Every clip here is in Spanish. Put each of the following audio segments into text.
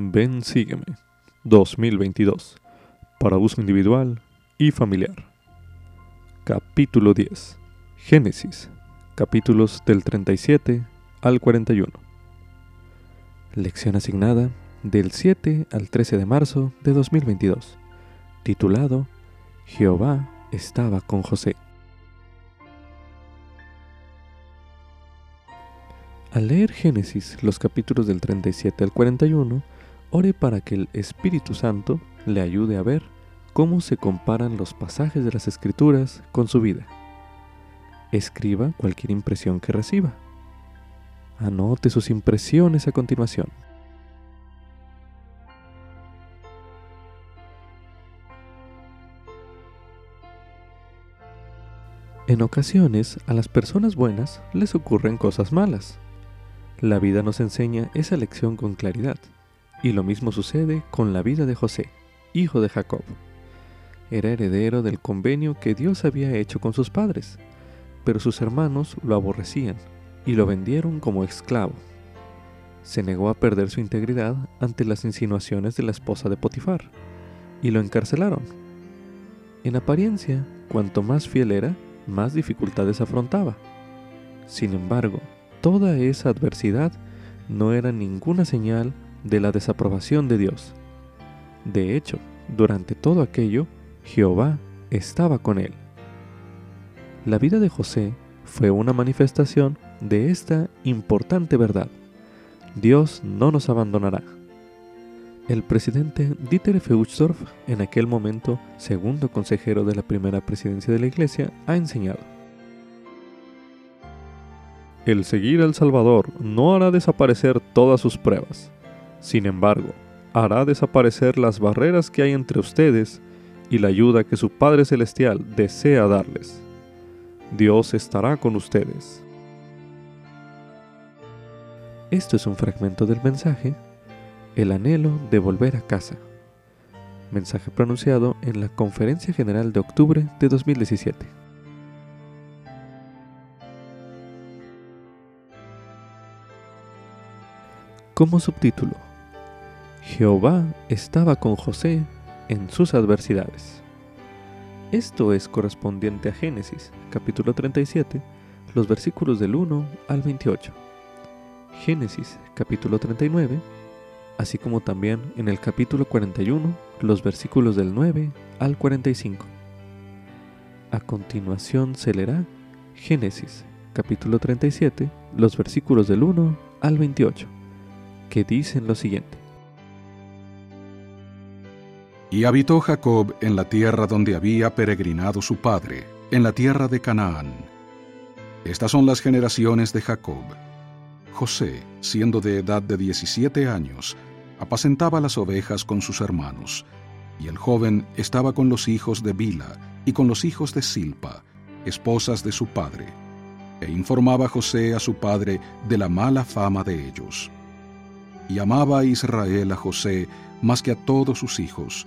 Ven Sígueme 2022 para uso individual y familiar. Capítulo 10. Génesis. Capítulos del 37 al 41. Lección asignada del 7 al 13 de marzo de 2022. Titulado Jehová estaba con José. Al leer Génesis, los capítulos del 37 al 41, ore para que el Espíritu Santo le ayude a ver cómo se comparan los pasajes de las Escrituras con su vida. Escriba cualquier impresión que reciba. Anote sus impresiones a continuación. En ocasiones a las personas buenas les ocurren cosas malas. La vida nos enseña esa lección con claridad. Y lo mismo sucede con la vida de José, hijo de Jacob. Era heredero del convenio que Dios había hecho con sus padres, pero sus hermanos lo aborrecían y lo vendieron como esclavo. Se negó a perder su integridad ante las insinuaciones de la esposa de Potifar y lo encarcelaron. En apariencia, cuanto más fiel era, más dificultades afrontaba. Sin embargo, toda esa adversidad no era ninguna señal de la desaprobación de Dios. De hecho, durante todo aquello, Jehová estaba con él. La vida de José fue una manifestación de esta importante verdad. Dios no nos abandonará. El presidente Dieter F. en aquel momento segundo consejero de la primera presidencia de la Iglesia, ha enseñado. El seguir al Salvador no hará desaparecer todas sus pruebas, sin embargo, hará desaparecer las barreras que hay entre ustedes y la ayuda que su Padre Celestial desea darles. Dios estará con ustedes. Esto es un fragmento del mensaje, El anhelo de volver a casa. Mensaje pronunciado en la Conferencia General de octubre de 2017. Como subtítulo, Jehová estaba con José en sus adversidades. Esto es correspondiente a Génesis, capítulo 37, los versículos del 1 al 28. Génesis, capítulo 39, así como también en el capítulo 41, los versículos del 9 al 45. A continuación se leerá Génesis, capítulo 37, los versículos del 1 al 28, que dicen lo siguiente. Y habitó Jacob en la tierra donde había peregrinado su padre, en la tierra de Canaán. Estas son las generaciones de Jacob. José, siendo de edad de 17 años, apacentaba las ovejas con sus hermanos, y el joven estaba con los hijos de Bila y con los hijos de Silpa, esposas de su padre, e informaba José a su padre de la mala fama de ellos. Y amaba Israel a José más que a todos sus hijos,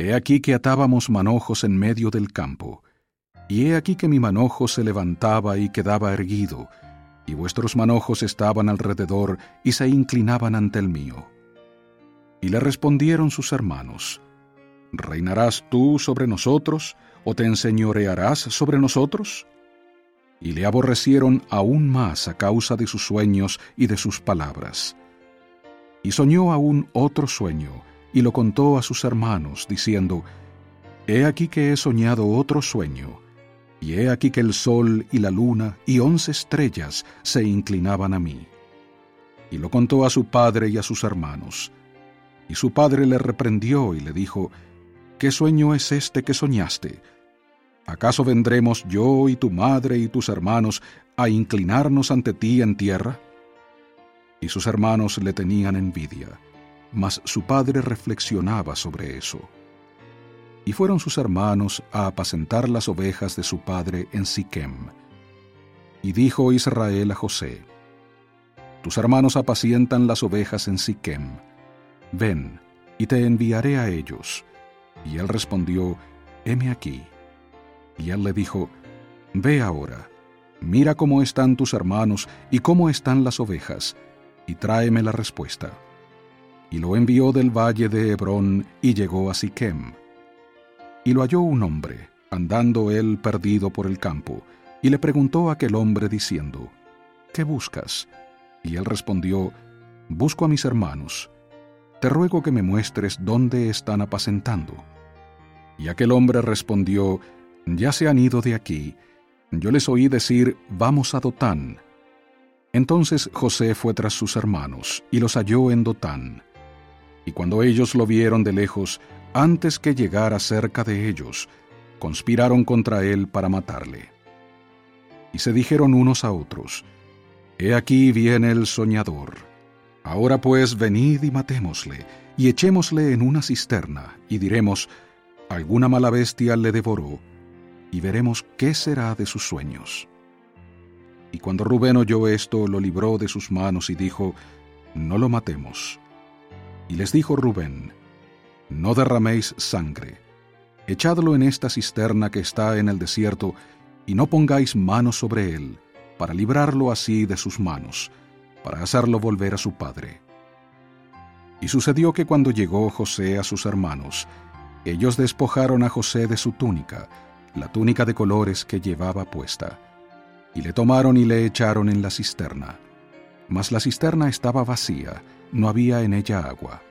He aquí que atábamos manojos en medio del campo, y he aquí que mi manojo se levantaba y quedaba erguido, y vuestros manojos estaban alrededor y se inclinaban ante el mío. Y le respondieron sus hermanos, ¿Reinarás tú sobre nosotros, o te enseñorearás sobre nosotros? Y le aborrecieron aún más a causa de sus sueños y de sus palabras. Y soñó aún otro sueño, y lo contó a sus hermanos, diciendo, He aquí que he soñado otro sueño, y he aquí que el sol y la luna y once estrellas se inclinaban a mí. Y lo contó a su padre y a sus hermanos. Y su padre le reprendió y le dijo, ¿Qué sueño es este que soñaste? ¿Acaso vendremos yo y tu madre y tus hermanos a inclinarnos ante ti en tierra? Y sus hermanos le tenían envidia mas su padre reflexionaba sobre eso. Y fueron sus hermanos a apacentar las ovejas de su padre en Siquem. Y dijo Israel a José, Tus hermanos apacientan las ovejas en Siquem. Ven, y te enviaré a ellos. Y él respondió, Heme aquí. Y él le dijo, Ve ahora, mira cómo están tus hermanos y cómo están las ovejas, y tráeme la respuesta y lo envió del valle de Hebrón y llegó a Siquem. Y lo halló un hombre, andando él perdido por el campo, y le preguntó a aquel hombre diciendo, ¿Qué buscas? Y él respondió, Busco a mis hermanos. Te ruego que me muestres dónde están apacentando. Y aquel hombre respondió, Ya se han ido de aquí. Yo les oí decir, Vamos a Dotán. Entonces José fue tras sus hermanos, y los halló en Dotán y cuando ellos lo vieron de lejos, antes que llegara cerca de ellos, conspiraron contra él para matarle. Y se dijeron unos a otros, He aquí viene el soñador. Ahora pues venid y matémosle, y echémosle en una cisterna, y diremos, Alguna mala bestia le devoró, y veremos qué será de sus sueños. Y cuando Rubén oyó esto, lo libró de sus manos y dijo, No lo matemos y les dijo Rubén, No derraméis sangre, echadlo en esta cisterna que está en el desierto, y no pongáis mano sobre él, para librarlo así de sus manos, para hacerlo volver a su padre. Y sucedió que cuando llegó José a sus hermanos, ellos despojaron a José de su túnica, la túnica de colores que llevaba puesta, y le tomaron y le echaron en la cisterna. Mas la cisterna estaba vacía, no había en ella agua.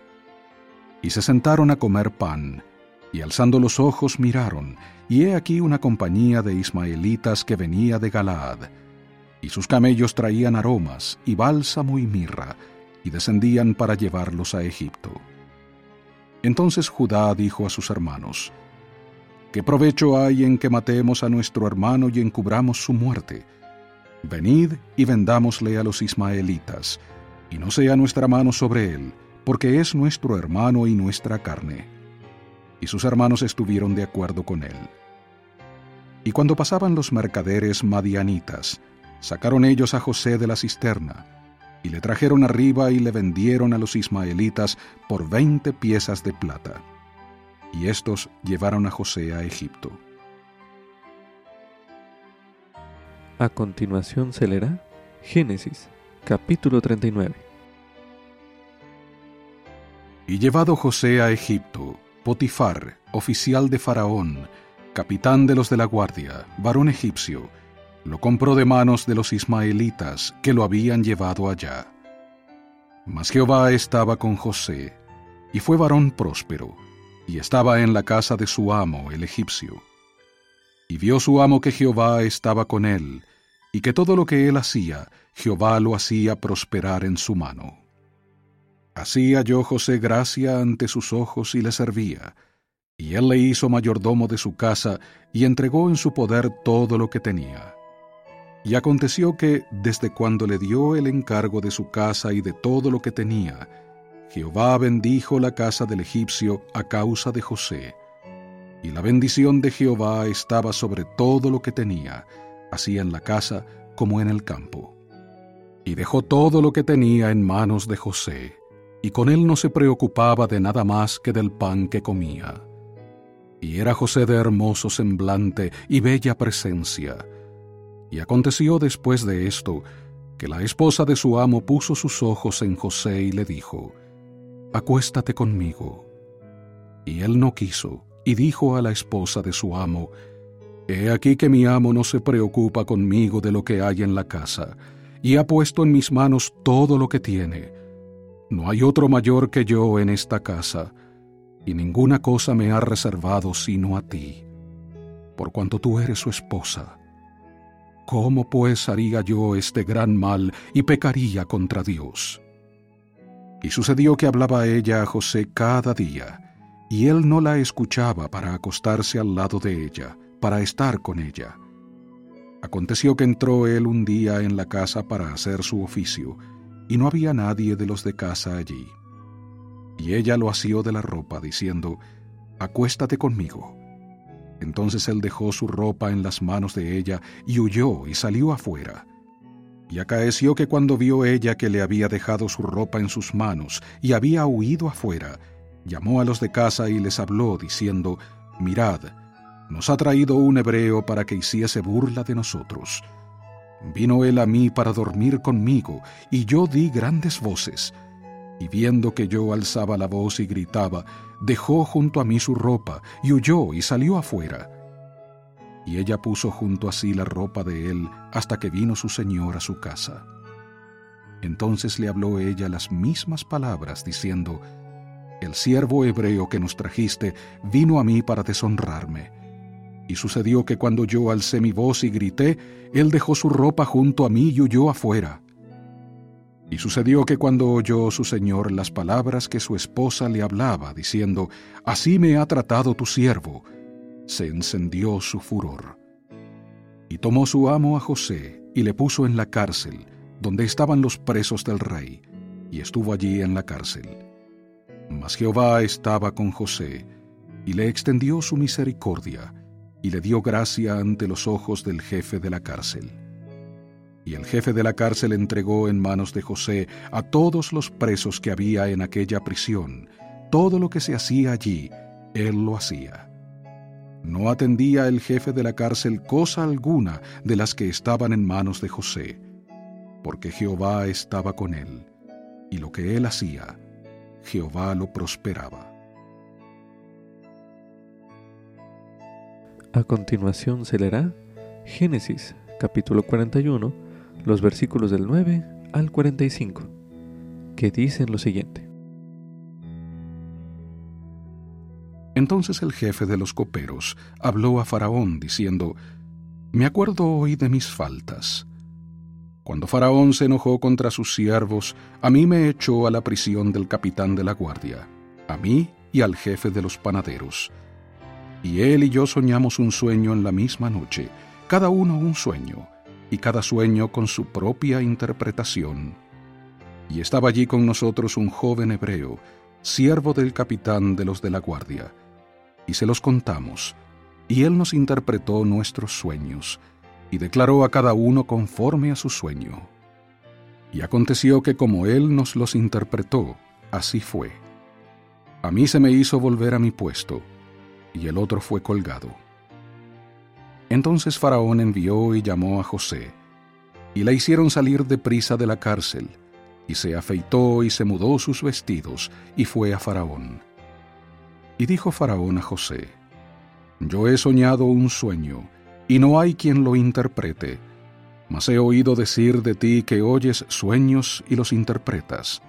Y se sentaron a comer pan, y alzando los ojos miraron, y he aquí una compañía de ismaelitas que venía de Galaad, y sus camellos traían aromas, y bálsamo y mirra, y descendían para llevarlos a Egipto. Entonces Judá dijo a sus hermanos, ¿Qué provecho hay en que matemos a nuestro hermano y encubramos su muerte? Venid y vendámosle a los ismaelitas, y no sea nuestra mano sobre él, porque es nuestro hermano y nuestra carne. Y sus hermanos estuvieron de acuerdo con él. Y cuando pasaban los mercaderes madianitas, sacaron ellos a José de la cisterna, y le trajeron arriba y le vendieron a los ismaelitas por veinte piezas de plata. Y estos llevaron a José a Egipto. A continuación se leerá Génesis Capítulo 39 Y llevado José a Egipto, Potifar, oficial de Faraón, capitán de los de la guardia, varón egipcio, lo compró de manos de los ismaelitas que lo habían llevado allá. Mas Jehová estaba con José, y fue varón próspero, y estaba en la casa de su amo, el egipcio. Y vio su amo que Jehová estaba con él, y que todo lo que él hacía, Jehová lo hacía prosperar en su mano. Así halló José gracia ante sus ojos y le servía, y él le hizo mayordomo de su casa y entregó en su poder todo lo que tenía. Y aconteció que, desde cuando le dio el encargo de su casa y de todo lo que tenía, Jehová bendijo la casa del egipcio a causa de José. Y la bendición de Jehová estaba sobre todo lo que tenía, así en la casa como en el campo. Y dejó todo lo que tenía en manos de José, y con él no se preocupaba de nada más que del pan que comía. Y era José de hermoso semblante y bella presencia. Y aconteció después de esto, que la esposa de su amo puso sus ojos en José y le dijo, Acuéstate conmigo. Y él no quiso, y dijo a la esposa de su amo, He aquí que mi amo no se preocupa conmigo de lo que hay en la casa, y ha puesto en mis manos todo lo que tiene. No hay otro mayor que yo en esta casa, y ninguna cosa me ha reservado sino a ti, por cuanto tú eres su esposa. ¿Cómo pues haría yo este gran mal y pecaría contra Dios? Y sucedió que hablaba ella a José cada día, y él no la escuchaba para acostarse al lado de ella para estar con ella. Aconteció que entró él un día en la casa para hacer su oficio, y no había nadie de los de casa allí. Y ella lo asió de la ropa, diciendo, Acuéstate conmigo. Entonces él dejó su ropa en las manos de ella y huyó y salió afuera. Y acaeció que cuando vio ella que le había dejado su ropa en sus manos y había huido afuera, llamó a los de casa y les habló, diciendo, Mirad, nos ha traído un hebreo para que hiciese burla de nosotros. Vino él a mí para dormir conmigo, y yo di grandes voces. Y viendo que yo alzaba la voz y gritaba, dejó junto a mí su ropa, y huyó y salió afuera. Y ella puso junto a sí la ropa de él hasta que vino su señor a su casa. Entonces le habló ella las mismas palabras, diciendo, El siervo hebreo que nos trajiste vino a mí para deshonrarme y sucedió que cuando yo alcé mi voz y grité, él dejó su ropa junto a mí y huyó afuera. Y sucedió que cuando oyó su señor las palabras que su esposa le hablaba, diciendo, Así me ha tratado tu siervo, se encendió su furor. Y tomó su amo a José y le puso en la cárcel, donde estaban los presos del rey, y estuvo allí en la cárcel. Mas Jehová estaba con José, y le extendió su misericordia, y le dio gracia ante los ojos del jefe de la cárcel. Y el jefe de la cárcel entregó en manos de José a todos los presos que había en aquella prisión. Todo lo que se hacía allí, él lo hacía. No atendía el jefe de la cárcel cosa alguna de las que estaban en manos de José, porque Jehová estaba con él, y lo que él hacía, Jehová lo prosperaba. A continuación se leerá Génesis capítulo 41, los versículos del 9 al 45, que dicen lo siguiente. Entonces el jefe de los coperos habló a Faraón diciendo, Me acuerdo hoy de mis faltas. Cuando Faraón se enojó contra sus siervos, a mí me echó a la prisión del capitán de la guardia, a mí y al jefe de los panaderos y él y yo soñamos un sueño en la misma noche, cada uno un sueño, y cada sueño con su propia interpretación. Y estaba allí con nosotros un joven hebreo, siervo del capitán de los de la guardia, y se los contamos, y él nos interpretó nuestros sueños, y declaró a cada uno conforme a su sueño. Y aconteció que como él nos los interpretó, así fue. A mí se me hizo volver a mi puesto, y el otro fue colgado. Entonces Faraón envió y llamó a José, y la hicieron salir de prisa de la cárcel, y se afeitó y se mudó sus vestidos, y fue a Faraón. Y dijo Faraón a José, Yo he soñado un sueño, y no hay quien lo interprete, mas he oído decir de ti que oyes sueños y los interpretas.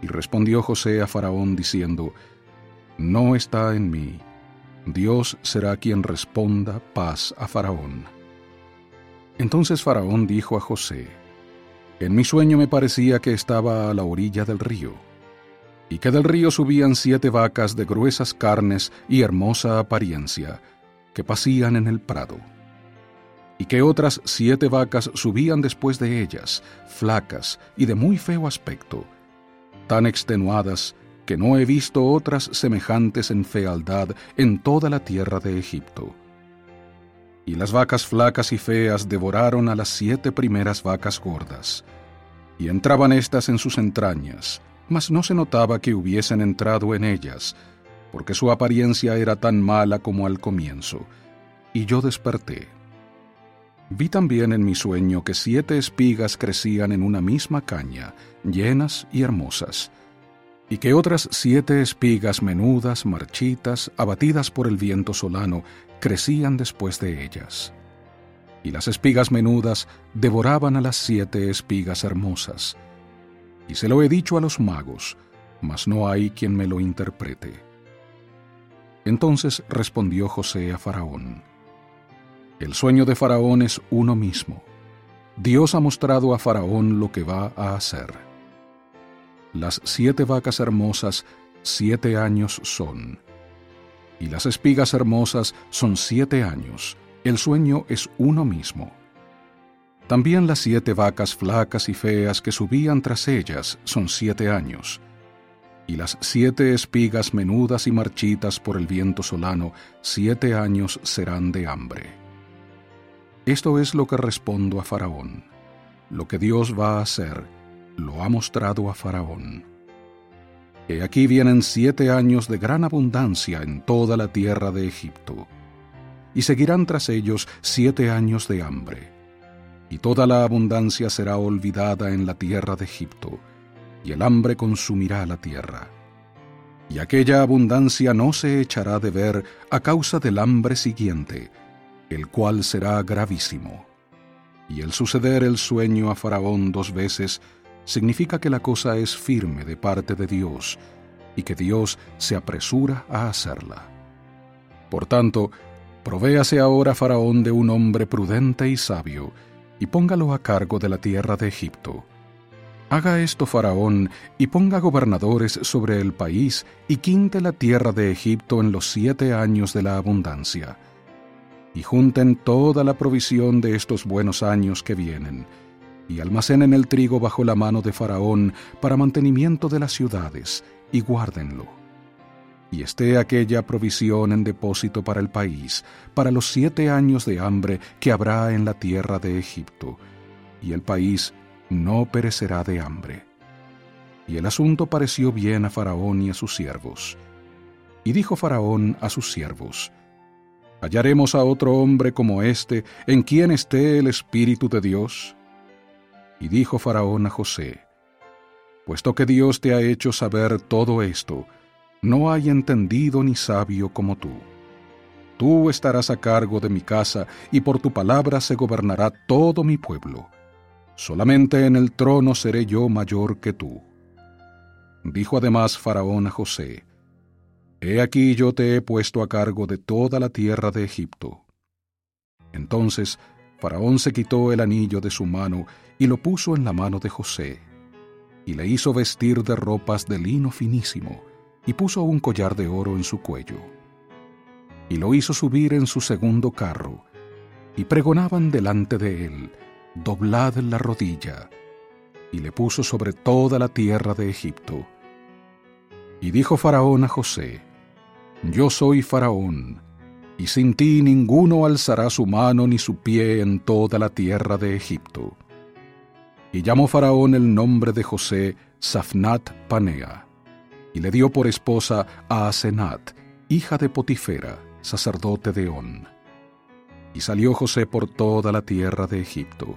Y respondió José a Faraón diciendo, No está en mí Dios será quien responda paz a Faraón. Entonces Faraón dijo a José, En mi sueño me parecía que estaba a la orilla del río, y que del río subían siete vacas de gruesas carnes y hermosa apariencia, que pasían en el prado, y que otras siete vacas subían después de ellas, flacas y de muy feo aspecto, tan extenuadas que no he visto otras semejantes en fealdad en toda la tierra de Egipto. Y las vacas flacas y feas devoraron a las siete primeras vacas gordas, y entraban éstas en sus entrañas, mas no se notaba que hubiesen entrado en ellas, porque su apariencia era tan mala como al comienzo, y yo desperté. Vi también en mi sueño que siete espigas crecían en una misma caña, llenas y hermosas, y que otras siete espigas menudas, marchitas, abatidas por el viento solano, crecían después de ellas. Y las espigas menudas devoraban a las siete espigas hermosas. Y se lo he dicho a los magos, mas no hay quien me lo interprete. Entonces respondió José a Faraón, El sueño de Faraón es uno mismo. Dios ha mostrado a Faraón lo que va a hacer. Las siete vacas hermosas siete años son. Y las espigas hermosas son siete años. El sueño es uno mismo. También las siete vacas flacas y feas que subían tras ellas son siete años. y las siete espigas menudas y marchitas por el viento solano, siete años serán de hambre. Esto es lo que respondo a Faraón. Lo que Dios va a hacer, lo ha mostrado a Faraón. He aquí vienen siete años de gran abundancia en toda la tierra de Egipto, y seguirán tras ellos siete años de hambre, y toda la abundancia será olvidada en la tierra de Egipto, y el hambre consumirá la tierra. Y aquella abundancia no se echará de ver a causa del hambre siguiente, el cual será gravísimo. Y el suceder el sueño a Faraón dos veces significa que la cosa es firme de parte de Dios, y que Dios se apresura a hacerla. Por tanto, provéase ahora Faraón de un hombre prudente y sabio, y póngalo a cargo de la tierra de Egipto Haga esto Faraón, y ponga gobernadores sobre el país, y quinte la tierra de Egipto en los siete años de la abundancia. Y junten toda la provisión de estos buenos años que vienen, y almacenen el trigo bajo la mano de Faraón para mantenimiento de las ciudades, y guárdenlo. Y esté aquella provisión en depósito para el país, para los siete años de hambre que habrá en la tierra de Egipto, y el país no perecerá de hambre. Y el asunto pareció bien a Faraón y a sus siervos. Y dijo Faraón a sus siervos, ¿Hallaremos a otro hombre como éste en quien esté el Espíritu de Dios? Y dijo Faraón a José, Puesto que Dios te ha hecho saber todo esto, no hay entendido ni sabio como tú. Tú estarás a cargo de mi casa, y por tu palabra se gobernará todo mi pueblo solamente en el trono seré yo mayor que tú. Dijo además Faraón a José, He aquí yo te he puesto a cargo de toda la tierra de Egipto. Entonces Faraón se quitó el anillo de su mano y lo puso en la mano de José, y le hizo vestir de ropas de lino finísimo, y puso un collar de oro en su cuello. Y lo hizo subir en su segundo carro, y pregonaban delante de él, doblad la rodilla, y le puso sobre toda la tierra de Egipto. Y dijo Faraón a José, Yo soy Faraón, y sin ti ninguno alzará su mano ni su pie en toda la tierra de Egipto. Y llamó Faraón el nombre de José Safnat Panea, y le dio por esposa a Asenat, hija de Potifera, sacerdote de On. Y salió José por toda la tierra de Egipto.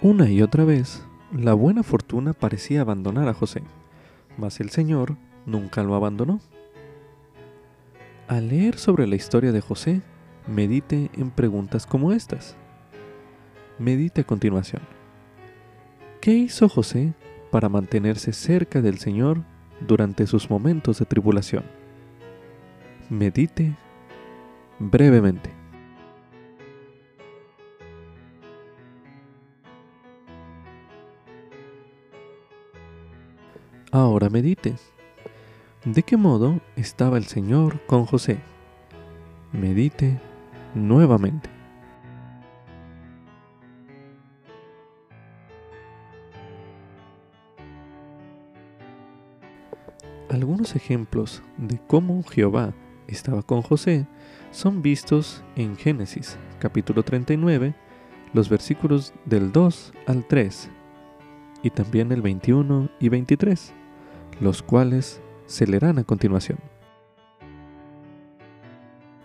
Una y otra vez, la buena fortuna parecía abandonar a José, mas el Señor nunca lo abandonó. Al leer sobre la historia de José, medite en preguntas como estas. Medite a continuación. ¿Qué hizo José para mantenerse cerca del Señor durante sus momentos de tribulación? Medite brevemente. Ahora medite. ¿De qué modo estaba el Señor con José? Medite nuevamente. Algunos ejemplos de cómo Jehová estaba con José son vistos en Génesis capítulo 39, los versículos del 2 al 3 y también el 21 y 23 los cuales se leerán a continuación.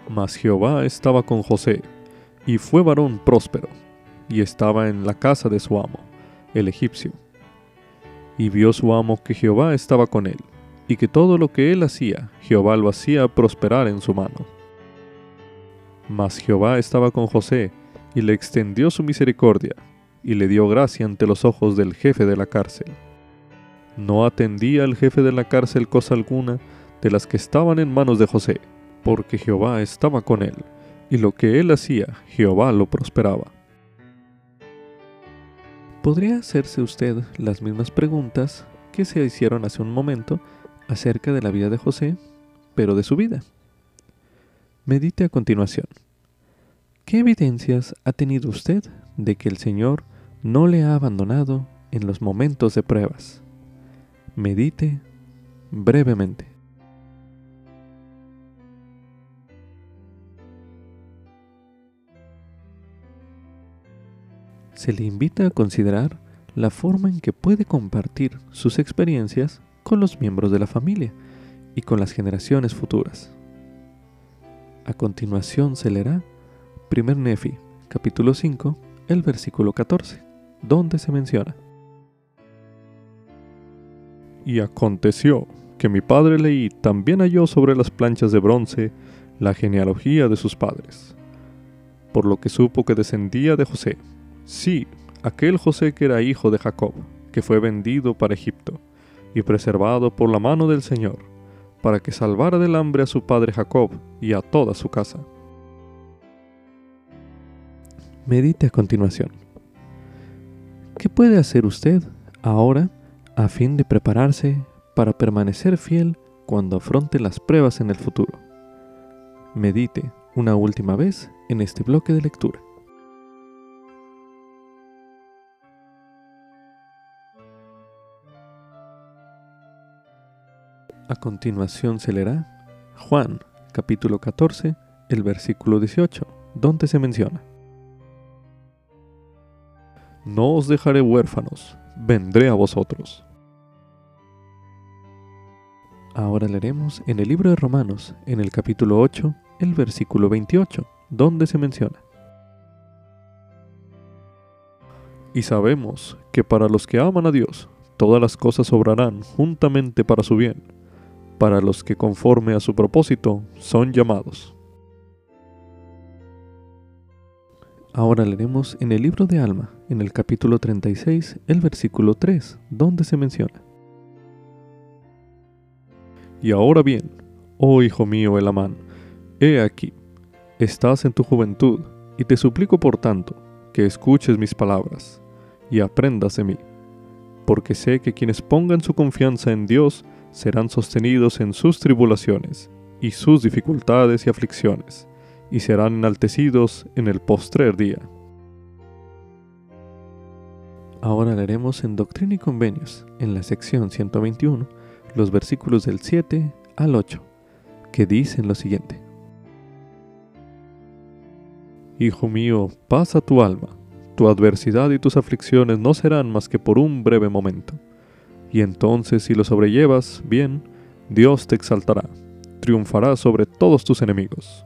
Mas Jehová estaba con José, y fue varón próspero, y estaba en la casa de su amo, el egipcio. Y vio su amo que Jehová estaba con él, y que todo lo que él hacía, Jehová lo hacía prosperar en su mano. Mas Jehová estaba con José, y le extendió su misericordia, y le dio gracia ante los ojos del jefe de la cárcel no atendía al jefe de la cárcel cosa alguna de las que estaban en manos de José, porque Jehová estaba con él, y lo que él hacía, Jehová lo prosperaba. ¿Podría hacerse usted las mismas preguntas que se hicieron hace un momento acerca de la vida de José, pero de su vida? Medite a continuación. ¿Qué evidencias ha tenido usted de que el Señor no le ha abandonado en los momentos de pruebas. Medite brevemente. Se le invita a considerar la forma en que puede compartir sus experiencias con los miembros de la familia y con las generaciones futuras. A continuación se leerá 1 Nefi, capítulo 5, el versículo 14, donde se menciona. Y aconteció que mi padre leí también halló sobre las planchas de bronce la genealogía de sus padres, por lo que supo que descendía de José, sí, aquel José que era hijo de Jacob, que fue vendido para Egipto, y preservado por la mano del Señor, para que salvara del hambre a su padre Jacob y a toda su casa. Medite a continuación. ¿Qué puede hacer usted ahora a fin de prepararse para permanecer fiel cuando afronte las pruebas en el futuro? Medite una última vez en este bloque de lectura. A continuación se leerá Juan capítulo 14, el versículo 18, donde se menciona. No os dejaré huérfanos, vendré a vosotros. Ahora leeremos en el libro de Romanos, en el capítulo 8, el versículo 28, donde se menciona. Y sabemos que para los que aman a Dios, todas las cosas obrarán juntamente para su bien para los que conforme a su propósito son llamados. Ahora leeremos en el libro de Alma, en el capítulo 36, el versículo 3, donde se menciona. Y ahora bien, oh hijo mío el Amán, he aquí, estás en tu juventud, y te suplico por tanto, que escuches mis palabras, y aprendas de mí, porque sé que quienes pongan su confianza en Dios serán sostenidos en sus tribulaciones y sus dificultades y aflicciones, y serán enaltecidos en el postrer día. Ahora leeremos en Doctrina y Convenios, en la sección 121, los versículos del 7 al 8, que dicen lo siguiente. Hijo mío, pasa tu alma, tu adversidad y tus aflicciones no serán más que por un breve momento y entonces si lo sobrellevas bien, Dios te exaltará, triunfará sobre todos tus enemigos.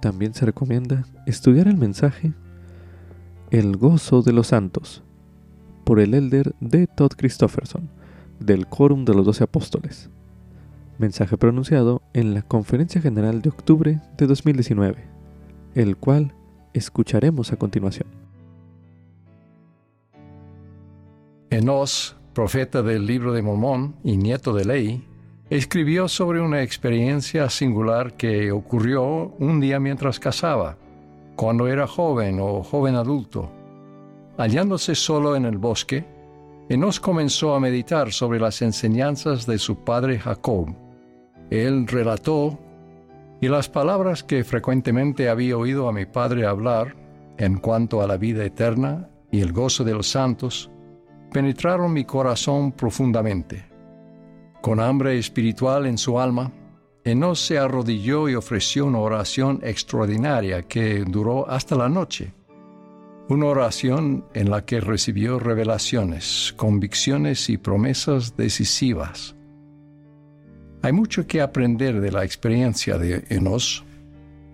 También se recomienda estudiar el mensaje El gozo de los santos por el elder de Todd Christofferson del Quórum de los Doce Apóstoles. Mensaje pronunciado en la Conferencia General de octubre de 2019, el cual escucharemos a continuación. Enos, profeta del libro de Mormón y nieto de Ley, escribió sobre una experiencia singular que ocurrió un día mientras cazaba, cuando era joven o joven adulto. Hallándose solo en el bosque, Enos comenzó a meditar sobre las enseñanzas de su padre Jacob. Él relató, y las palabras que frecuentemente había oído a mi padre hablar en cuanto a la vida eterna y el gozo de los santos, penetraron mi corazón profundamente. Con hambre espiritual en su alma, Enos se arrodilló y ofreció una oración extraordinaria que duró hasta la noche. Una oración en la que recibió revelaciones, convicciones y promesas decisivas. Hay mucho que aprender de la experiencia de Enos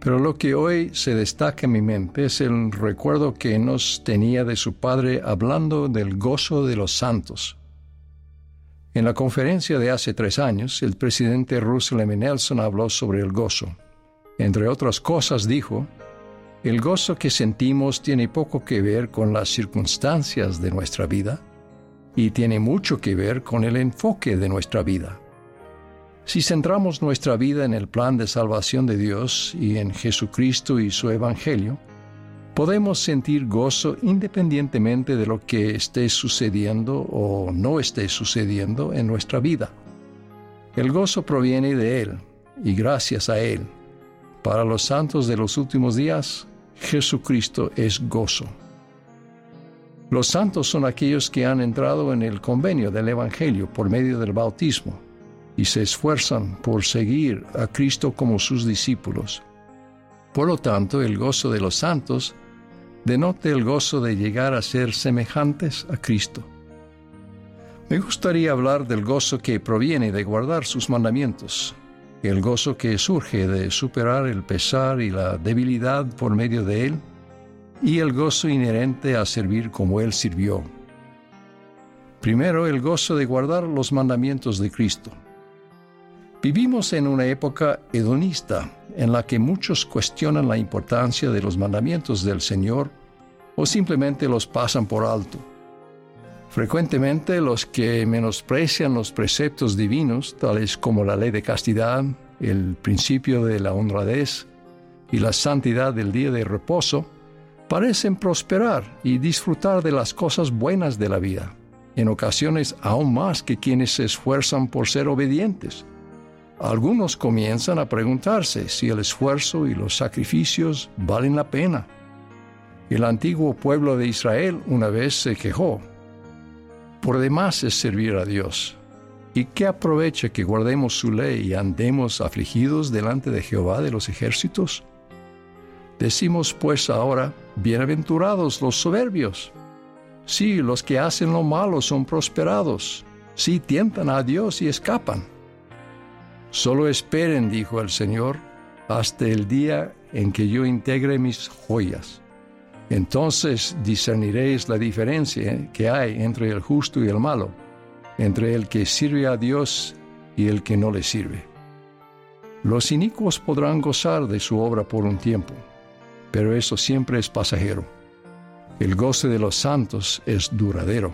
pero lo que hoy se destaca en mi mente es el recuerdo que nos tenía de su padre hablando del gozo de los santos. En la conferencia de hace tres años, el presidente Russell M. Nelson habló sobre el gozo. Entre otras cosas dijo, el gozo que sentimos tiene poco que ver con las circunstancias de nuestra vida y tiene mucho que ver con el enfoque de nuestra vida. Si centramos nuestra vida en el plan de salvación de Dios y en Jesucristo y su Evangelio, podemos sentir gozo independientemente de lo que esté sucediendo o no esté sucediendo en nuestra vida. El gozo proviene de Él y gracias a Él. Para los santos de los últimos días, Jesucristo es gozo. Los santos son aquellos que han entrado en el convenio del Evangelio por medio del bautismo y se esfuerzan por seguir a Cristo como sus discípulos. Por lo tanto, el gozo de los santos denota el gozo de llegar a ser semejantes a Cristo. Me gustaría hablar del gozo que proviene de guardar sus mandamientos, el gozo que surge de superar el pesar y la debilidad por medio de él, y el gozo inherente a servir como él sirvió. Primero, el gozo de guardar los mandamientos de Cristo. Vivimos en una época hedonista en la que muchos cuestionan la importancia de los mandamientos del Señor o simplemente los pasan por alto. Frecuentemente los que menosprecian los preceptos divinos, tales como la ley de castidad, el principio de la honradez y la santidad del día de reposo, parecen prosperar y disfrutar de las cosas buenas de la vida, en ocasiones aún más que quienes se esfuerzan por ser obedientes. Algunos comienzan a preguntarse si el esfuerzo y los sacrificios valen la pena. El antiguo pueblo de Israel una vez se quejó. Por demás es servir a Dios. ¿Y qué aprovecha que guardemos su ley y andemos afligidos delante de Jehová de los ejércitos? Decimos pues ahora, bienaventurados los soberbios. Sí, los que hacen lo malo son prosperados. Sí, tientan a Dios y escapan. Solo esperen, dijo el Señor, hasta el día en que yo integre mis joyas. Entonces discerniréis la diferencia que hay entre el justo y el malo, entre el que sirve a Dios y el que no le sirve. Los inicuos podrán gozar de su obra por un tiempo, pero eso siempre es pasajero. El goce de los santos es duradero.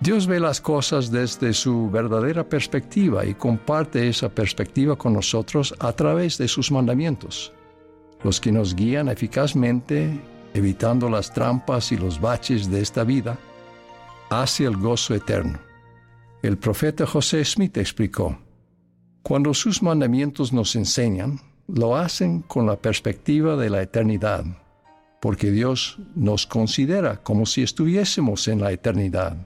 Dios ve las cosas desde su verdadera perspectiva y comparte esa perspectiva con nosotros a través de sus mandamientos, los que nos guían eficazmente, evitando las trampas y los baches de esta vida, hacia el gozo eterno. El profeta José Smith explicó, cuando sus mandamientos nos enseñan, lo hacen con la perspectiva de la eternidad, porque Dios nos considera como si estuviésemos en la eternidad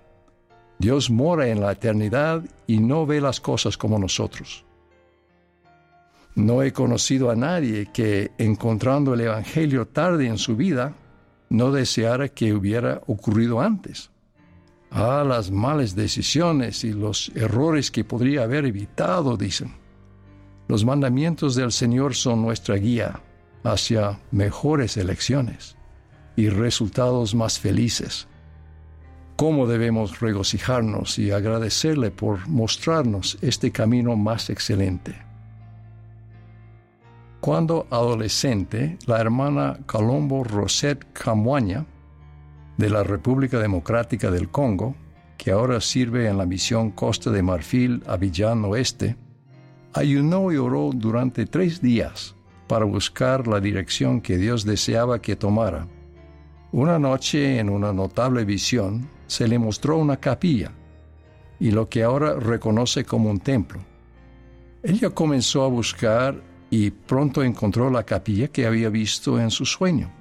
Dios mora en la eternidad y no ve las cosas como nosotros. No he conocido a nadie que, encontrando el Evangelio tarde en su vida, no deseara que hubiera ocurrido antes. Ah, las malas decisiones y los errores que podría haber evitado, dicen. Los mandamientos del Señor son nuestra guía hacia mejores elecciones y resultados más felices cómo debemos regocijarnos y agradecerle por mostrarnos este camino más excelente. Cuando adolescente, la hermana Colombo Rosette Camuaña, de la República Democrática del Congo, que ahora sirve en la misión Costa de Marfil, Avillán Oeste, ayunó y oró durante tres días para buscar la dirección que Dios deseaba que tomara. Una noche, en una notable visión, se le mostró una capilla y lo que ahora reconoce como un templo. Ella comenzó a buscar y pronto encontró la capilla que había visto en su sueño.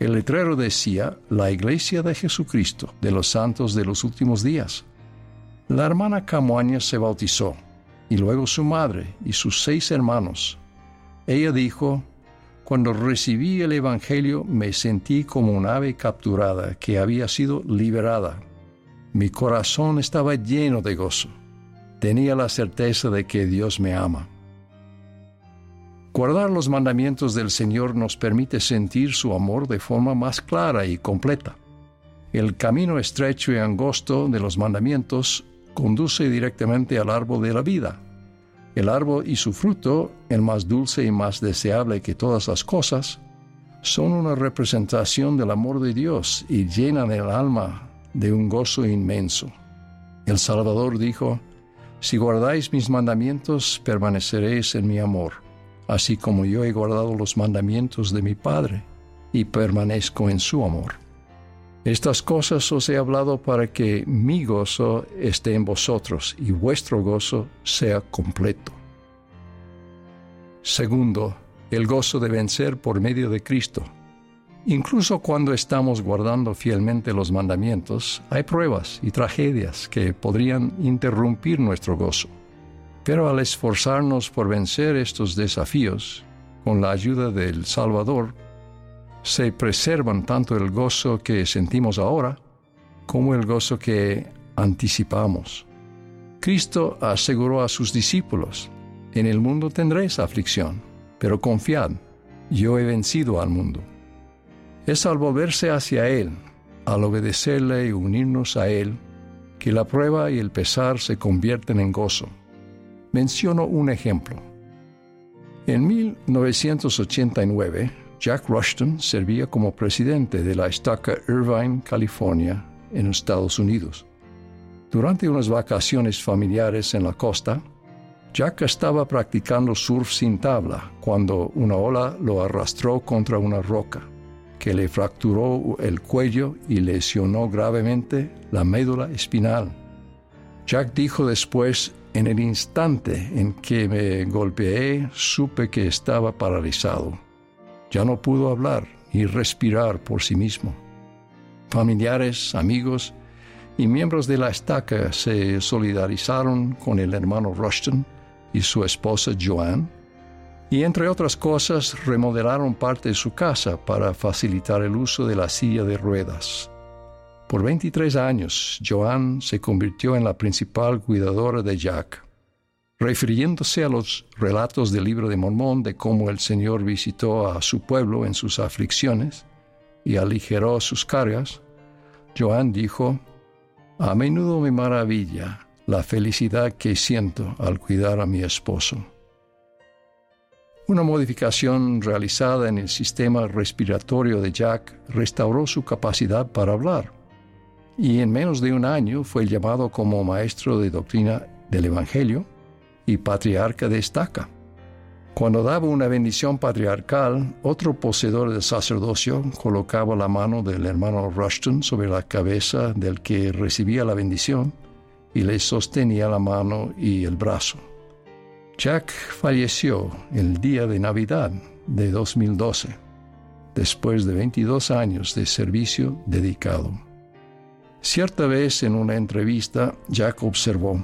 El letrero decía La Iglesia de Jesucristo de los Santos de los Últimos Días. La hermana Camuaña se bautizó y luego su madre y sus seis hermanos. Ella dijo, cuando recibí el Evangelio me sentí como un ave capturada que había sido liberada. Mi corazón estaba lleno de gozo. Tenía la certeza de que Dios me ama. Guardar los mandamientos del Señor nos permite sentir su amor de forma más clara y completa. El camino estrecho y angosto de los mandamientos conduce directamente al árbol de la vida, el árbol y su fruto, el más dulce y más deseable que todas las cosas, son una representación del amor de Dios y llenan el alma de un gozo inmenso. El Salvador dijo, Si guardáis mis mandamientos, permaneceréis en mi amor, así como yo he guardado los mandamientos de mi Padre y permanezco en su amor. Estas cosas os he hablado para que mi gozo esté en vosotros y vuestro gozo sea completo. Segundo, el gozo de vencer por medio de Cristo. Incluso cuando estamos guardando fielmente los mandamientos, hay pruebas y tragedias que podrían interrumpir nuestro gozo. Pero al esforzarnos por vencer estos desafíos, con la ayuda del Salvador, se preservan tanto el gozo que sentimos ahora como el gozo que anticipamos. Cristo aseguró a sus discípulos, en el mundo tendréis aflicción, pero confiad, yo he vencido al mundo. Es al volverse hacia Él, al obedecerle y unirnos a Él, que la prueba y el pesar se convierten en gozo. Menciono un ejemplo. En 1989, Jack Rushton servía como presidente de la estaca Irvine, California, en Estados Unidos. Durante unas vacaciones familiares en la costa, Jack estaba practicando surf sin tabla cuando una ola lo arrastró contra una roca que le fracturó el cuello y lesionó gravemente la médula espinal. Jack dijo después, en el instante en que me golpeé, supe que estaba paralizado. Ya no pudo hablar ni respirar por sí mismo. Familiares, amigos y miembros de la estaca se solidarizaron con el hermano Rushton y su esposa Joanne y entre otras cosas remodelaron parte de su casa para facilitar el uso de la silla de ruedas. Por 23 años, Joan se convirtió en la principal cuidadora de Jack. Refiriéndose a los relatos del libro de Mormón de cómo el Señor visitó a su pueblo en sus aflicciones y aligeró sus cargas, Joan dijo, A menudo me maravilla la felicidad que siento al cuidar a mi esposo. Una modificación realizada en el sistema respiratorio de Jack restauró su capacidad para hablar y en menos de un año fue llamado como maestro de doctrina del Evangelio y patriarca de estaca. Cuando daba una bendición patriarcal, otro poseedor del sacerdocio colocaba la mano del hermano Rushton sobre la cabeza del que recibía la bendición y le sostenía la mano y el brazo. Jack falleció el día de Navidad de 2012, después de 22 años de servicio dedicado. Cierta vez en una entrevista, Jack observó,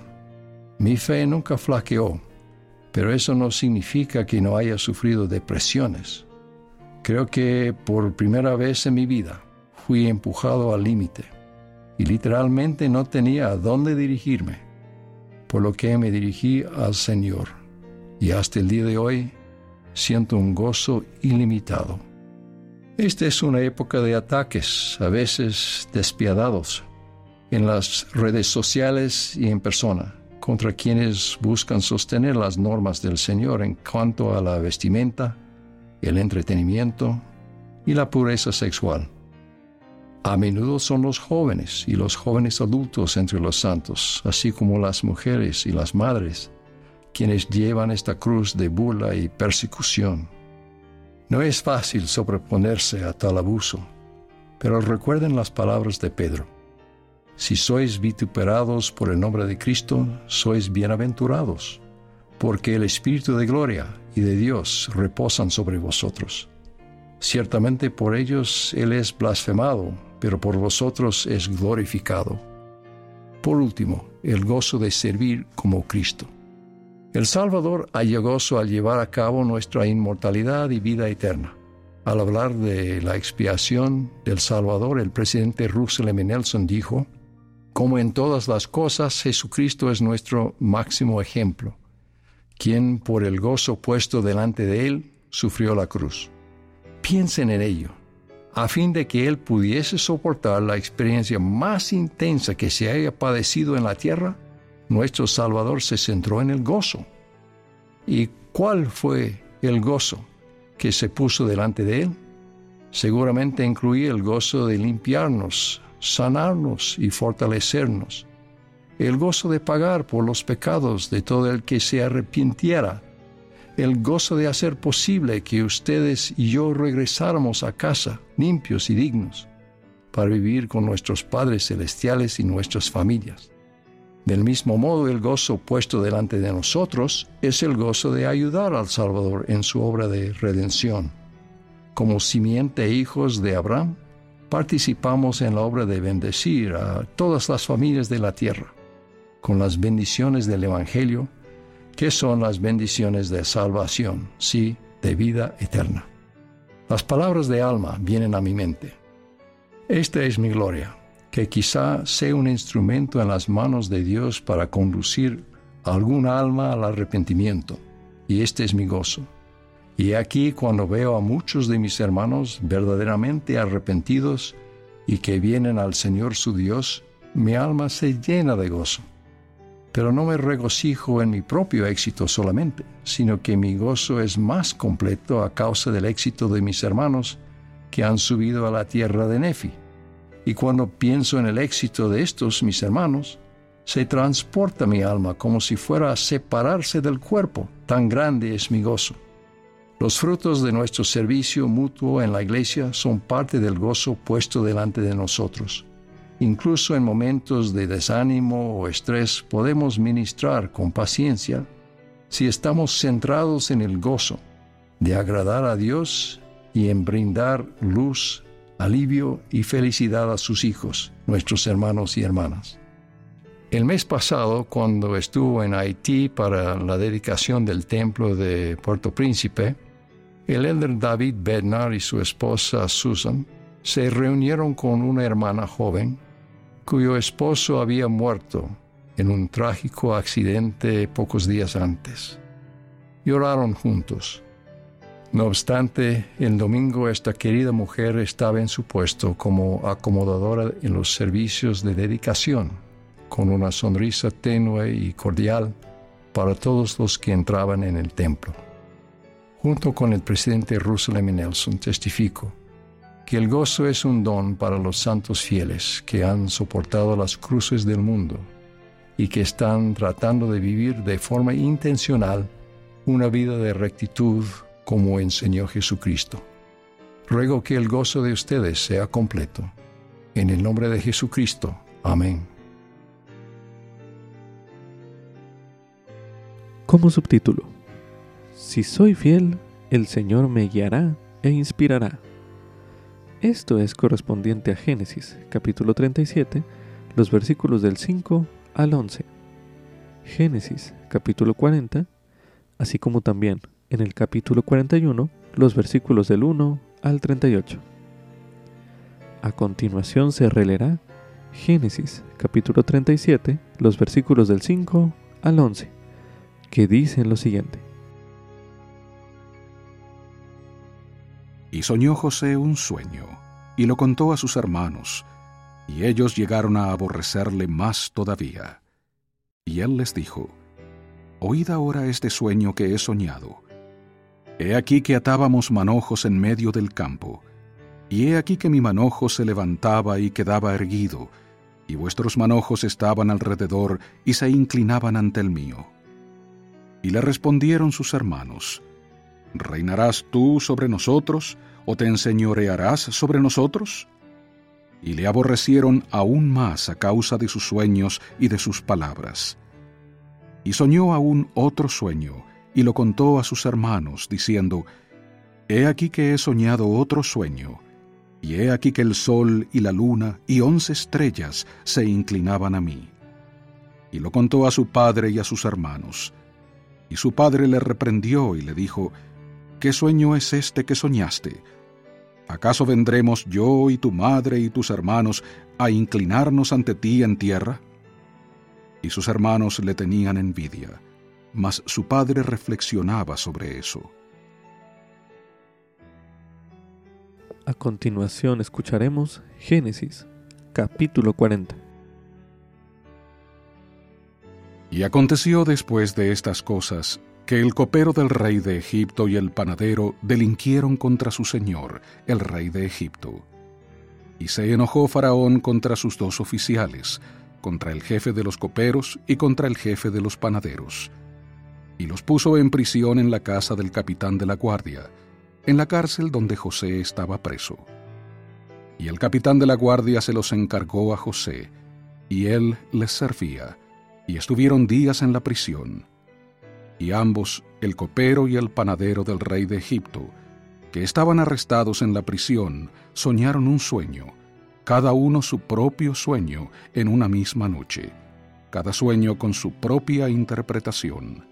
mi fe nunca flaqueó, pero eso no significa que no haya sufrido depresiones. Creo que por primera vez en mi vida fui empujado al límite y literalmente no tenía a dónde dirigirme, por lo que me dirigí al Señor y hasta el día de hoy siento un gozo ilimitado. Esta es una época de ataques, a veces despiadados, en las redes sociales y en persona, contra quienes buscan sostener las normas del Señor en cuanto a la vestimenta, el entretenimiento y la pureza sexual. A menudo son los jóvenes y los jóvenes adultos entre los santos, así como las mujeres y las madres, quienes llevan esta cruz de burla y persecución. No es fácil sobreponerse a tal abuso, pero recuerden las palabras de Pedro. Si sois vituperados por el nombre de Cristo, sois bienaventurados, porque el Espíritu de gloria y de Dios reposan sobre vosotros. Ciertamente por ellos Él es blasfemado, pero por vosotros es glorificado. Por último, el gozo de servir como Cristo. El Salvador haya gozo al llevar a cabo nuestra inmortalidad y vida eterna. Al hablar de la expiación del Salvador, el presidente Russell M. Nelson dijo, como en todas las cosas, Jesucristo es nuestro máximo ejemplo, quien por el gozo puesto delante de él sufrió la cruz. Piensen en ello, a fin de que él pudiese soportar la experiencia más intensa que se haya padecido en la tierra nuestro Salvador se centró en el gozo. ¿Y cuál fue el gozo que se puso delante de él? Seguramente incluía el gozo de limpiarnos, sanarnos y fortalecernos. El gozo de pagar por los pecados de todo el que se arrepintiera. El gozo de hacer posible que ustedes y yo regresáramos a casa limpios y dignos para vivir con nuestros padres celestiales y nuestras familias. Del mismo modo, el gozo puesto delante de nosotros es el gozo de ayudar al Salvador en su obra de redención. como simiente e hijos de Abraham, participamos en la obra de bendecir a todas las familias de la tierra con las bendiciones del Evangelio, que son las bendiciones de salvación, sí, de vida eterna. Las palabras de alma vienen a mi mente. Esta es mi gloria, que quizá sea un instrumento en las manos de Dios para conducir algún alma al arrepentimiento, y este es mi gozo. Y aquí cuando veo a muchos de mis hermanos verdaderamente arrepentidos y que vienen al Señor su Dios, mi alma se llena de gozo. Pero no me regocijo en mi propio éxito solamente, sino que mi gozo es más completo a causa del éxito de mis hermanos que han subido a la tierra de Nefi. Y cuando pienso en el éxito de estos mis hermanos, se transporta mi alma como si fuera a separarse del cuerpo, tan grande es mi gozo. Los frutos de nuestro servicio mutuo en la iglesia son parte del gozo puesto delante de nosotros. Incluso en momentos de desánimo o estrés podemos ministrar con paciencia si estamos centrados en el gozo de agradar a Dios y en brindar luz, alivio y felicidad a sus hijos, nuestros hermanos y hermanas. El mes pasado, cuando estuvo en Haití para la dedicación del templo de Puerto Príncipe, el elder David Bednar y su esposa Susan se reunieron con una hermana joven cuyo esposo había muerto en un trágico accidente pocos días antes. Lloraron juntos. No obstante, el domingo esta querida mujer estaba en su puesto como acomodadora en los servicios de dedicación, con una sonrisa tenue y cordial para todos los que entraban en el templo. Junto con el presidente Russell M. Nelson testifico que el gozo es un don para los santos fieles que han soportado las cruces del mundo y que están tratando de vivir de forma intencional una vida de rectitud como enseñó Jesucristo. Ruego que el gozo de ustedes sea completo. En el nombre de Jesucristo. Amén. Como subtítulo, Si soy fiel, el Señor me guiará e inspirará. Esto es correspondiente a Génesis, capítulo 37, los versículos del 5 al 11. Génesis, capítulo 40, así como también en el capítulo 41, los versículos del 1 al 38. A continuación se releerá Génesis, capítulo 37, los versículos del 5 al 11, que dicen lo siguiente. Y soñó José un sueño, y lo contó a sus hermanos, y ellos llegaron a aborrecerle más todavía. Y él les dijo, Oíd ahora este sueño que he soñado. He aquí que atábamos manojos en medio del campo, y he aquí que mi manojo se levantaba y quedaba erguido, y vuestros manojos estaban alrededor y se inclinaban ante el mío. Y le respondieron sus hermanos, ¿Reinarás tú sobre nosotros o te enseñorearás sobre nosotros? Y le aborrecieron aún más a causa de sus sueños y de sus palabras. Y soñó aún otro sueño, y lo contó a sus hermanos, diciendo, He aquí que he soñado otro sueño, y he aquí que el sol y la luna y once estrellas se inclinaban a mí. Y lo contó a su padre y a sus hermanos. Y su padre le reprendió y le dijo, ¿qué sueño es este que soñaste? ¿Acaso vendremos yo y tu madre y tus hermanos a inclinarnos ante ti en tierra? Y sus hermanos le tenían envidia, mas su padre reflexionaba sobre eso. A continuación escucharemos Génesis, capítulo 40. Y aconteció después de estas cosas que el copero del rey de Egipto y el panadero delinquieron contra su señor, el rey de Egipto. Y se enojó Faraón contra sus dos oficiales, contra el jefe de los coperos y contra el jefe de los panaderos. Y los puso en prisión en la casa del capitán de la guardia, en la cárcel donde José estaba preso. Y el capitán de la guardia se los encargó a José, y él les servía, y estuvieron días en la prisión y ambos, el copero y el panadero del rey de Egipto, que estaban arrestados en la prisión, soñaron un sueño, cada uno su propio sueño en una misma noche, cada sueño con su propia interpretación.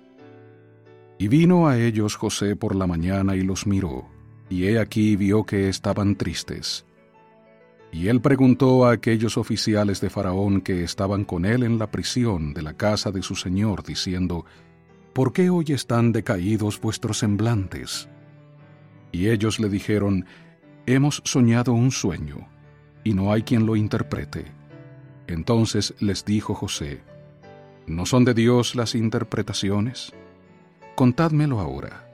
Y vino a ellos José por la mañana y los miró, y he aquí vio que estaban tristes. Y él preguntó a aquellos oficiales de Faraón que estaban con él en la prisión de la casa de su señor, diciendo, ¿Por qué hoy están decaídos vuestros semblantes? Y ellos le dijeron, Hemos soñado un sueño y no hay quien lo interprete. Entonces les dijo José, ¿no son de Dios las interpretaciones? Contádmelo ahora.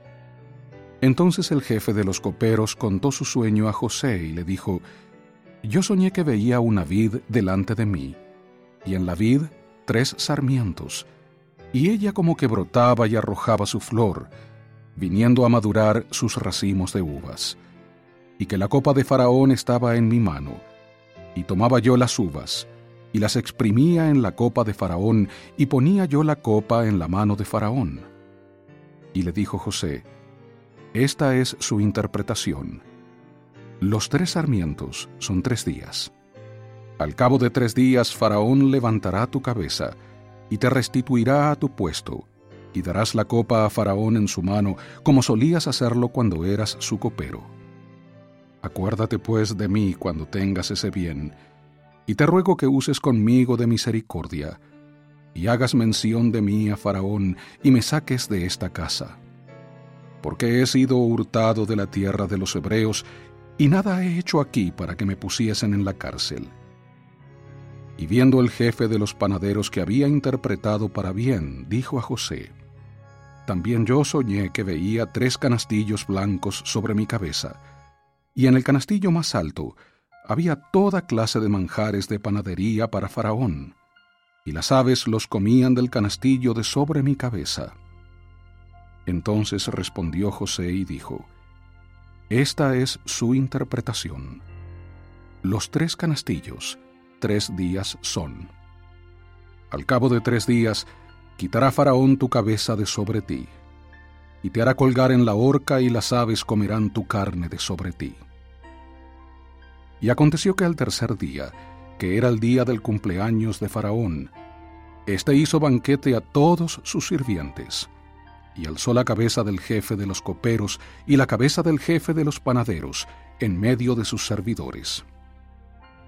Entonces el jefe de los coperos contó su sueño a José y le dijo, Yo soñé que veía una vid delante de mí, y en la vid tres sarmientos, y ella como que brotaba y arrojaba su flor, viniendo a madurar sus racimos de uvas, y que la copa de Faraón estaba en mi mano, y tomaba yo las uvas, y las exprimía en la copa de Faraón, y ponía yo la copa en la mano de Faraón. Y le dijo José, Esta es su interpretación. Los tres sarmientos son tres días. Al cabo de tres días Faraón levantará tu cabeza, y te restituirá a tu puesto, y darás la copa a Faraón en su mano, como solías hacerlo cuando eras su copero. Acuérdate pues de mí cuando tengas ese bien, y te ruego que uses conmigo de misericordia, y hagas mención de mí a Faraón, y me saques de esta casa. Porque he sido hurtado de la tierra de los hebreos, y nada he hecho aquí para que me pusiesen en la cárcel. Y viendo el jefe de los panaderos que había interpretado para bien, dijo a José, También yo soñé que veía tres canastillos blancos sobre mi cabeza, y en el canastillo más alto había toda clase de manjares de panadería para Faraón, y las aves los comían del canastillo de sobre mi cabeza. Entonces respondió José y dijo, Esta es su interpretación. Los tres canastillos, tres días son. Al cabo de tres días, quitará Faraón tu cabeza de sobre ti y te hará colgar en la horca y las aves comerán tu carne de sobre ti. Y aconteció que al tercer día, que era el día del cumpleaños de Faraón, éste hizo banquete a todos sus sirvientes, y alzó la cabeza del jefe de los coperos y la cabeza del jefe de los panaderos en medio de sus servidores.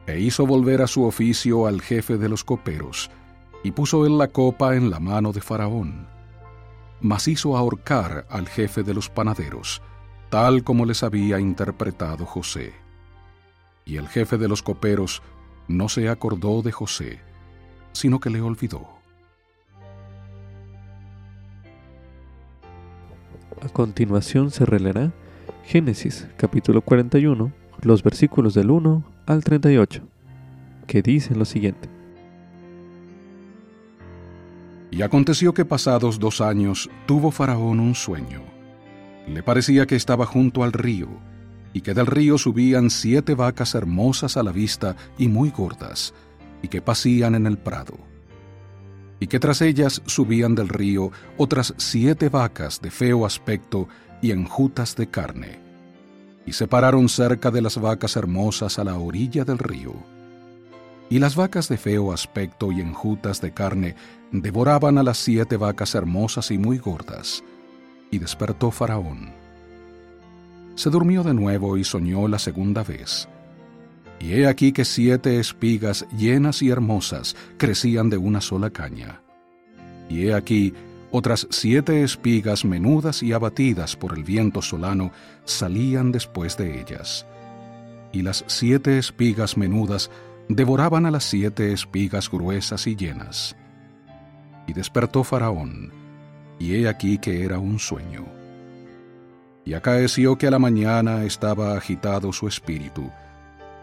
E hizo volver a su oficio al jefe de los coperos, y puso él la copa en la mano de Faraón mas hizo ahorcar al jefe de los panaderos, tal como les había interpretado José. Y el jefe de los coperos no se acordó de José, sino que le olvidó. A continuación se releerá Génesis capítulo 41, los versículos del 1 al 38, que dicen lo siguiente. Y aconteció que pasados dos años tuvo Faraón un sueño. Le parecía que estaba junto al río, y que del río subían siete vacas hermosas a la vista y muy gordas, y que pasían en el prado. Y que tras ellas subían del río otras siete vacas de feo aspecto y enjutas de carne. Y se pararon cerca de las vacas hermosas a la orilla del río y las vacas de feo aspecto y enjutas de carne devoraban a las siete vacas hermosas y muy gordas. Y despertó Faraón. Se durmió de nuevo y soñó la segunda vez. Y he aquí que siete espigas llenas y hermosas crecían de una sola caña. Y he aquí otras siete espigas menudas y abatidas por el viento solano salían después de ellas. Y las siete espigas menudas devoraban a las siete espigas gruesas y llenas. Y despertó Faraón, y he aquí que era un sueño. Y acaeció que a la mañana estaba agitado su espíritu,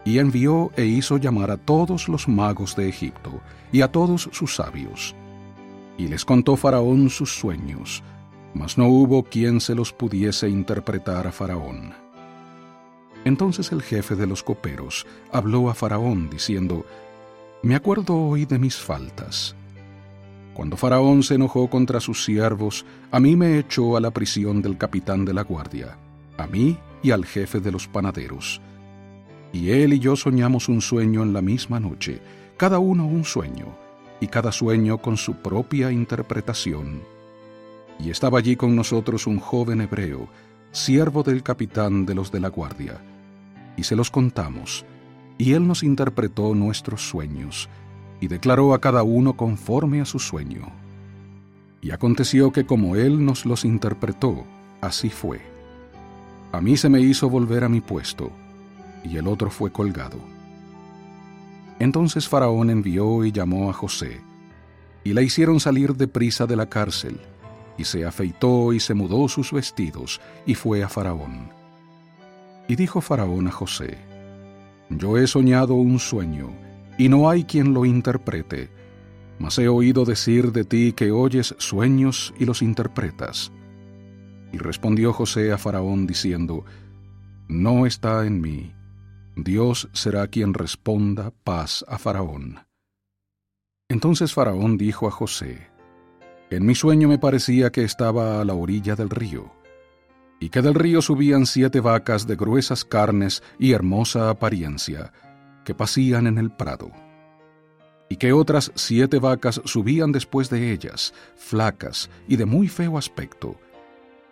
y envió e hizo llamar a todos los magos de Egipto, y a todos sus sabios. Y les contó Faraón sus sueños, mas no hubo quien se los pudiese interpretar a Faraón. Entonces el jefe de los coperos habló a Faraón diciendo, Me acuerdo hoy de mis faltas. Cuando Faraón se enojó contra sus siervos, a mí me echó a la prisión del capitán de la guardia, a mí y al jefe de los panaderos. Y él y yo soñamos un sueño en la misma noche, cada uno un sueño, y cada sueño con su propia interpretación. Y estaba allí con nosotros un joven hebreo, siervo del capitán de los de la guardia, y se los contamos, y él nos interpretó nuestros sueños, y declaró a cada uno conforme a su sueño. Y aconteció que como él nos los interpretó, así fue. A mí se me hizo volver a mi puesto, y el otro fue colgado. Entonces Faraón envió y llamó a José, y la hicieron salir de prisa de la cárcel, y se afeitó y se mudó sus vestidos, y fue a Faraón. Y dijo Faraón a José, Yo he soñado un sueño, y no hay quien lo interprete, mas he oído decir de ti que oyes sueños y los interpretas. Y respondió José a Faraón diciendo, No está en mí, Dios será quien responda paz a Faraón. Entonces Faraón dijo a José, En mi sueño me parecía que estaba a la orilla del río, y que del río subían siete vacas de gruesas carnes y hermosa apariencia, que pasían en el prado, y que otras siete vacas subían después de ellas, flacas y de muy feo aspecto,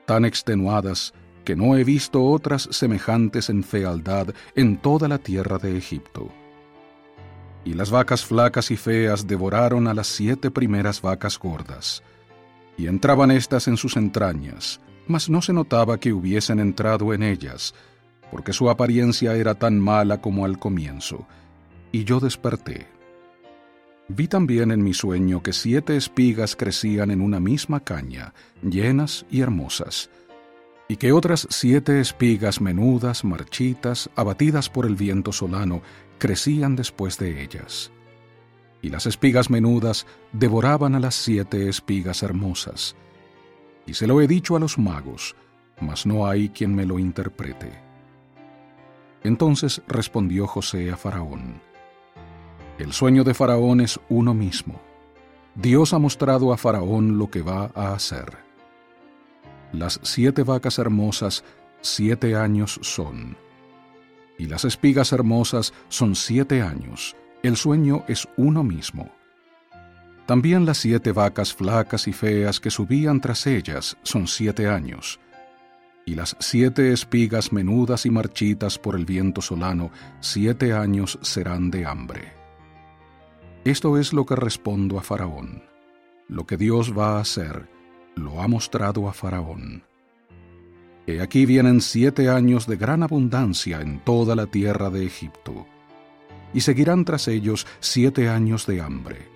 tan extenuadas que no he visto otras semejantes en fealdad en toda la tierra de Egipto. Y las vacas flacas y feas devoraron a las siete primeras vacas gordas, y entraban éstas en sus entrañas, mas no se notaba que hubiesen entrado en ellas, porque su apariencia era tan mala como al comienzo, y yo desperté. Vi también en mi sueño que siete espigas crecían en una misma caña, llenas y hermosas, y que otras siete espigas menudas, marchitas, abatidas por el viento solano, crecían después de ellas. Y las espigas menudas devoraban a las siete espigas hermosas. Y se lo he dicho a los magos, mas no hay quien me lo interprete. Entonces respondió José a Faraón, El sueño de Faraón es uno mismo. Dios ha mostrado a Faraón lo que va a hacer. Las siete vacas hermosas siete años son. Y las espigas hermosas son siete años. El sueño es uno mismo. También las siete vacas flacas y feas que subían tras ellas son siete años. Y las siete espigas menudas y marchitas por el viento solano, siete años serán de hambre. Esto es lo que respondo a Faraón. Lo que Dios va a hacer lo ha mostrado a Faraón. He aquí vienen siete años de gran abundancia en toda la tierra de Egipto, y seguirán tras ellos siete años de hambre,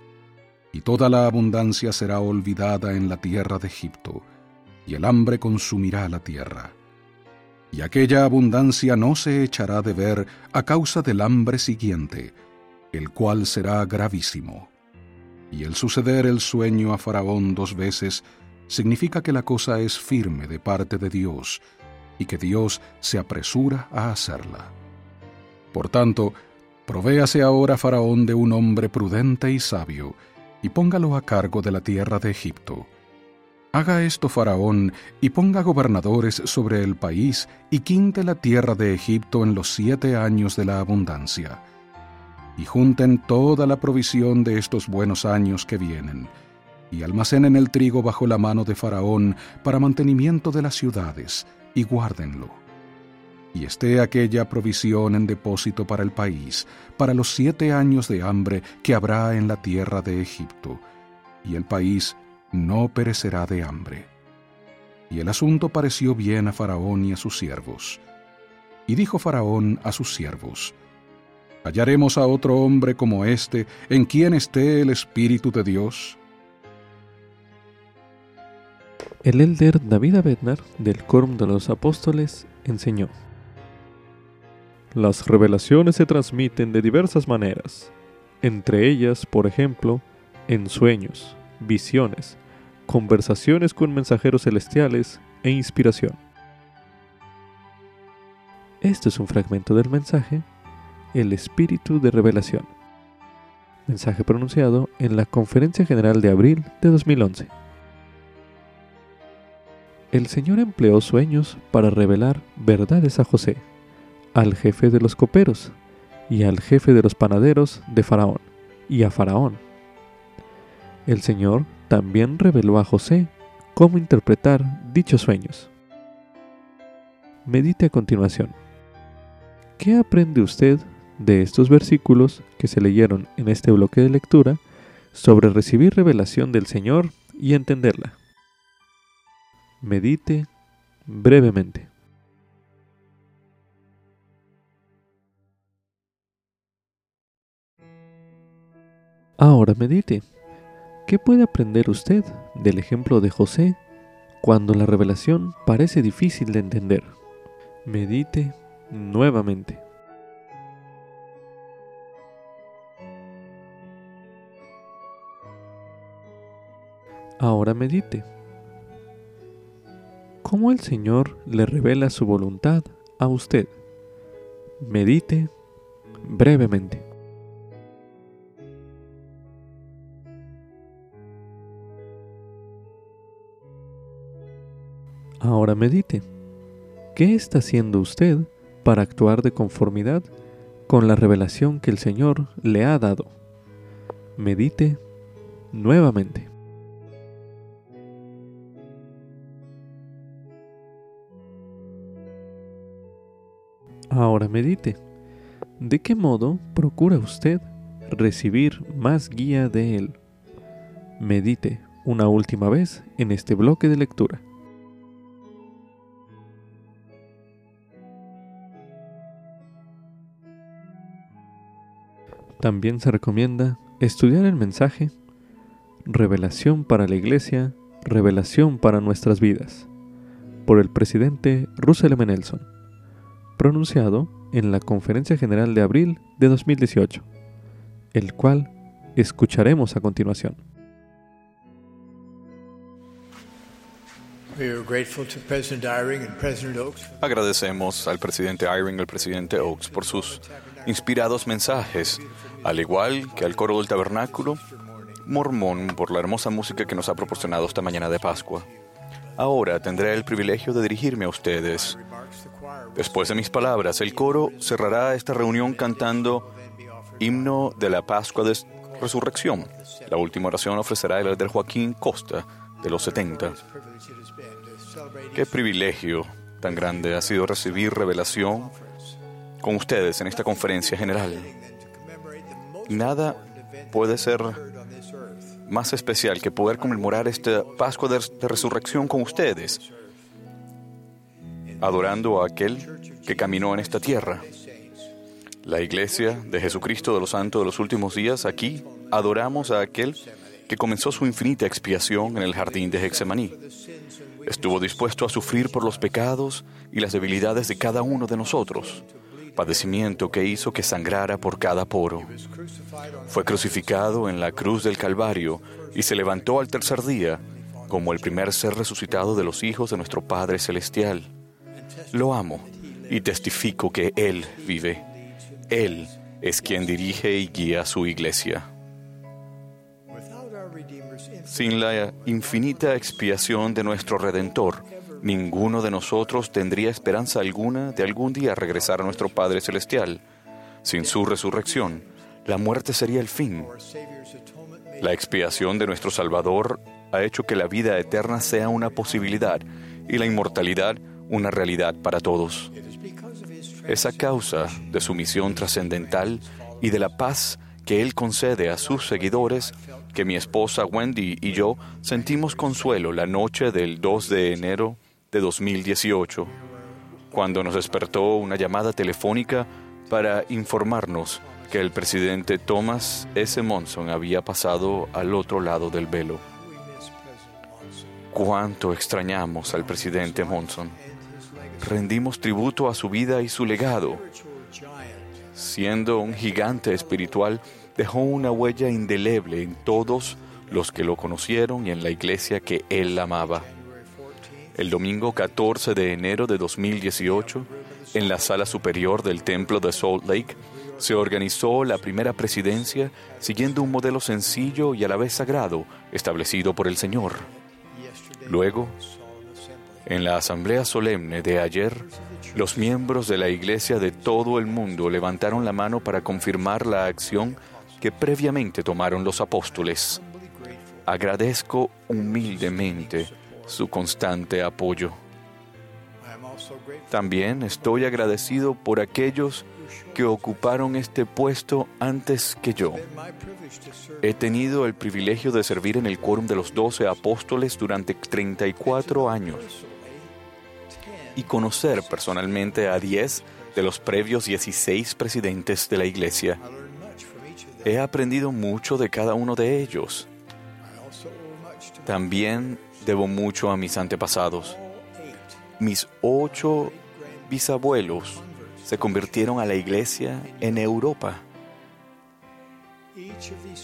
y toda la abundancia será olvidada en la tierra de Egipto, y el hambre consumirá la tierra. Y aquella abundancia no se echará de ver a causa del hambre siguiente, el cual será gravísimo. Y el suceder el sueño a Faraón dos veces significa que la cosa es firme de parte de Dios y que Dios se apresura a hacerla. Por tanto, provéase ahora Faraón de un hombre prudente y sabio, y póngalo a cargo de la tierra de Egipto. Haga esto Faraón, y ponga gobernadores sobre el país, y quinte la tierra de Egipto en los siete años de la abundancia. Y junten toda la provisión de estos buenos años que vienen, y almacenen el trigo bajo la mano de Faraón para mantenimiento de las ciudades, y guárdenlo. Y esté aquella provisión en depósito para el país, para los siete años de hambre que habrá en la tierra de Egipto, y el país no perecerá de hambre. Y el asunto pareció bien a Faraón y a sus siervos. Y dijo Faraón a sus siervos, ¿Hallaremos a otro hombre como éste en quien esté el Espíritu de Dios? El elder David Abednar, del Quórum de los Apóstoles, enseñó. Las revelaciones se transmiten de diversas maneras, entre ellas, por ejemplo, en sueños, visiones, conversaciones con mensajeros celestiales e inspiración. Este es un fragmento del mensaje El Espíritu de Revelación, mensaje pronunciado en la Conferencia General de abril de 2011. El Señor empleó sueños para revelar verdades a José, al jefe de los coperos y al jefe de los panaderos de Faraón y a Faraón. El Señor también reveló a José cómo interpretar dichos sueños. Medite a continuación. ¿Qué aprende usted de estos versículos que se leyeron en este bloque de lectura sobre recibir revelación del Señor y entenderla? Medite brevemente. Ahora medite. ¿Qué puede aprender usted del ejemplo de José cuando la revelación parece difícil de entender? Medite nuevamente. Ahora medite. ¿Cómo el Señor le revela su voluntad a usted? Medite brevemente. Ahora medite. ¿Qué está haciendo usted para actuar de conformidad con la revelación que el Señor le ha dado? Medite nuevamente. Ahora medite. ¿De qué modo procura usted recibir más guía de Él? Medite una última vez en este bloque de lectura. También se recomienda estudiar el mensaje Revelación para la Iglesia, Revelación para nuestras vidas, por el presidente Russell M. Nelson, pronunciado en la Conferencia General de abril de 2018, el cual escucharemos a continuación. Agradecemos al presidente Eyring y al presidente Oaks por sus inspirados mensajes, al igual que al coro del tabernáculo mormón por la hermosa música que nos ha proporcionado esta mañana de Pascua. Ahora tendré el privilegio de dirigirme a ustedes. Después de mis palabras, el coro cerrará esta reunión cantando Himno de la Pascua de Resurrección. La última oración ofrecerá el elder Joaquín Costa, de los 70. Qué privilegio tan grande ha sido recibir revelación con ustedes en esta conferencia general. Nada puede ser más especial que poder conmemorar esta Pascua de, Resurrección con ustedes, adorando a aquel que caminó en esta tierra. La iglesia de Jesucristo de los Santos de los últimos días, aquí adoramos a aquel que comenzó su infinita expiación en el jardín de Hexemaní. Estuvo dispuesto a sufrir por los pecados y las debilidades de cada uno de nosotros padecimiento que hizo que sangrara por cada poro. Fue crucificado en la cruz del Calvario y se levantó al tercer día como el primer ser resucitado de los hijos de nuestro Padre Celestial. Lo amo y testifico que Él vive. Él es quien dirige y guía su iglesia. Sin la infinita expiación de nuestro Redentor, ninguno de nosotros tendría esperanza alguna de algún día regresar a nuestro Padre Celestial. Sin su resurrección, la muerte sería el fin. La expiación de nuestro Salvador ha hecho que la vida eterna sea una posibilidad y la inmortalidad una realidad para todos. Es a causa de su misión trascendental y de la paz que Él concede a sus seguidores que mi esposa Wendy y yo sentimos consuelo la noche del 2 de enero de 2018, cuando nos despertó una llamada telefónica para informarnos que el presidente Thomas S. Monson había pasado al otro lado del velo. Cuánto extrañamos al presidente Monson. Rendimos tributo a su vida y su legado. Siendo un gigante espiritual, dejó una huella indeleble en todos los que lo conocieron y en la iglesia que él amaba. El domingo 14 de enero de 2018, en la sala superior del templo de Salt Lake, se organizó la primera presidencia siguiendo un modelo sencillo y a la vez sagrado establecido por el Señor. Luego, En la asamblea solemne de ayer, los miembros de la Iglesia de todo el mundo levantaron la mano para confirmar la acción que previamente tomaron los apóstoles. Agradezco humildemente su constante apoyo. También estoy agradecido por aquellos que ocuparon este puesto antes que yo. He tenido el privilegio de servir en el quórum de los doce apóstoles durante 34 años y conocer personalmente a 10 de los previos 16 presidentes de la Iglesia. He aprendido mucho de cada uno de ellos. También debo mucho a mis antepasados. Mis ocho bisabuelos se convirtieron a la iglesia en Europa.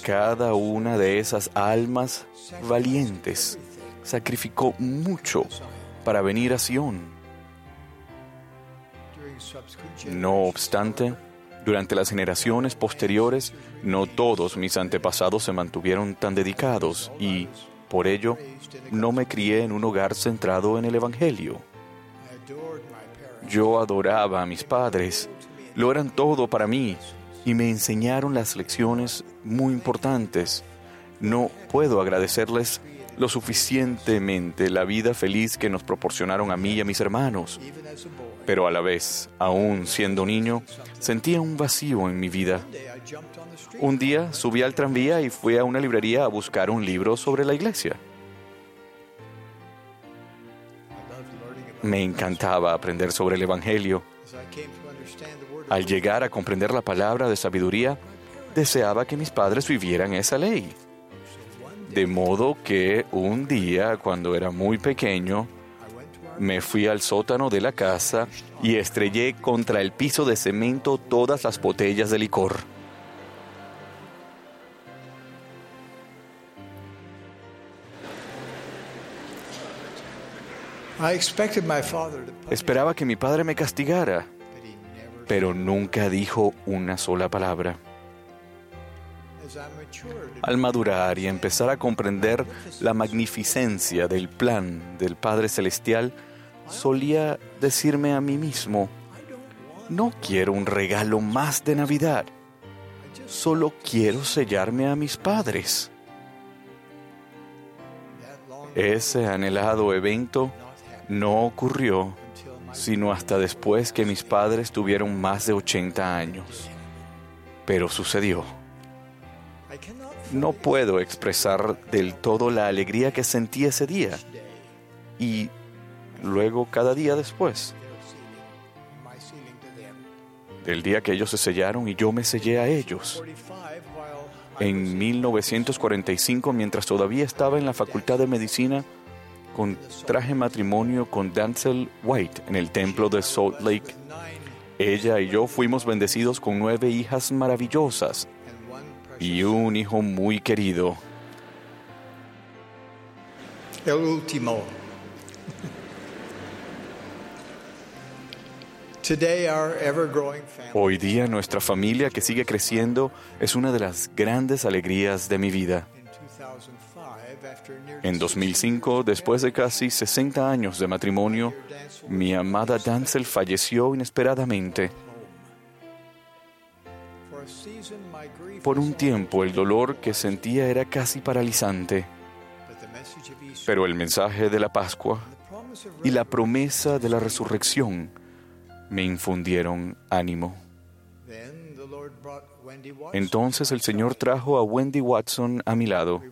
Cada una de esas almas valientes sacrificó mucho para venir a Sion. No obstante, durante las generaciones posteriores, no todos mis antepasados se mantuvieron tan dedicados y, por ello, no me crié en un hogar centrado en el Evangelio. Yo adoraba a mis padres, lo eran todo para mí y me enseñaron las lecciones muy importantes. No puedo agradecerles lo suficientemente la vida feliz que nos proporcionaron a mí y a mis hermanos. Pero a la vez, aún siendo niño, sentía un vacío en mi vida. Un día subí al tranvía y fui a una librería a buscar un libro sobre la iglesia. Me encantaba aprender sobre el Evangelio. Al llegar a comprender la palabra de sabiduría, deseaba que mis padres vivieran esa ley. De modo que un día, cuando era muy pequeño, me fui al sótano de la casa y estrellé contra el piso de cemento todas las botellas de licor. Esperaba que mi padre me castigara, pero nunca dijo una sola palabra. Al madurar y empezar a comprender la magnificencia del plan del Padre Celestial, solía decirme a mí mismo, no quiero un regalo más de Navidad, solo quiero sellarme a mis padres. Ese anhelado evento no ocurrió sino hasta después que mis padres tuvieron más de 80 años. Pero sucedió. No puedo expresar del todo la alegría que sentí ese día y luego cada día después. Del día que ellos se sellaron y yo me sellé a ellos. En 1945, mientras todavía estaba en la Facultad de Medicina, contraje matrimonio con Dancel White en el templo de Salt Lake. Ella y yo fuimos bendecidos con nueve hijas maravillosas y un hijo muy querido. El último. Hoy día nuestra familia que sigue creciendo es una de las grandes alegrías de mi vida. En 2005, después de casi 60 años de matrimonio, mi amada Dancel falleció inesperadamente. Por un tiempo el dolor que sentía era casi paralizante, pero el mensaje de la Pascua y la promesa de la resurrección me infundieron ánimo. Entonces el Señor trajo a Wendy Watson a mi lado.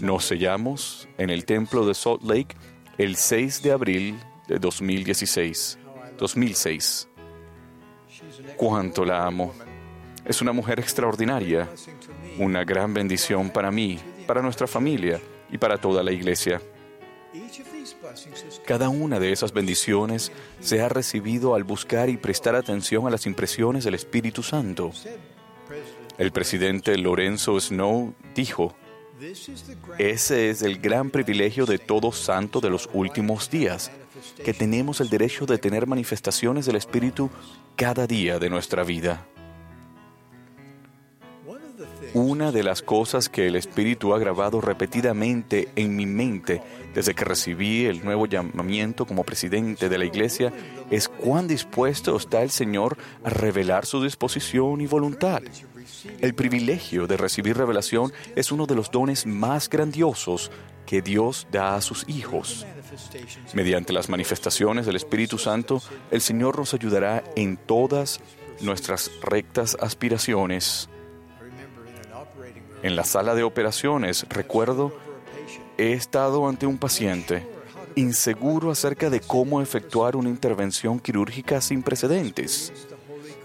Nos sellamos en el templo de Salt Lake el 6 de abril de 2016. 2006. Cuánto la amo. Es una mujer extraordinaria, una gran bendición para mí, para nuestra familia y para toda la iglesia. Cada una de esas bendiciones se ha recibido al buscar y prestar atención a las impresiones del Espíritu Santo. El presidente Lorenzo Snow dijo, ese es el gran privilegio de todo santo de los últimos días, que tenemos el derecho de tener manifestaciones del Espíritu cada día de nuestra vida. Una de las cosas que el Espíritu ha grabado repetidamente en mi mente desde que recibí el nuevo llamamiento como presidente de la Iglesia es cuán dispuesto está el Señor a revelar su disposición y voluntad. El privilegio de recibir revelación es uno de los dones más grandiosos que Dios da a sus hijos. Mediante las manifestaciones del Espíritu Santo, el Señor nos ayudará en todas nuestras rectas aspiraciones. En la sala de operaciones, recuerdo, he estado ante un paciente inseguro acerca de cómo efectuar una intervención quirúrgica sin precedentes.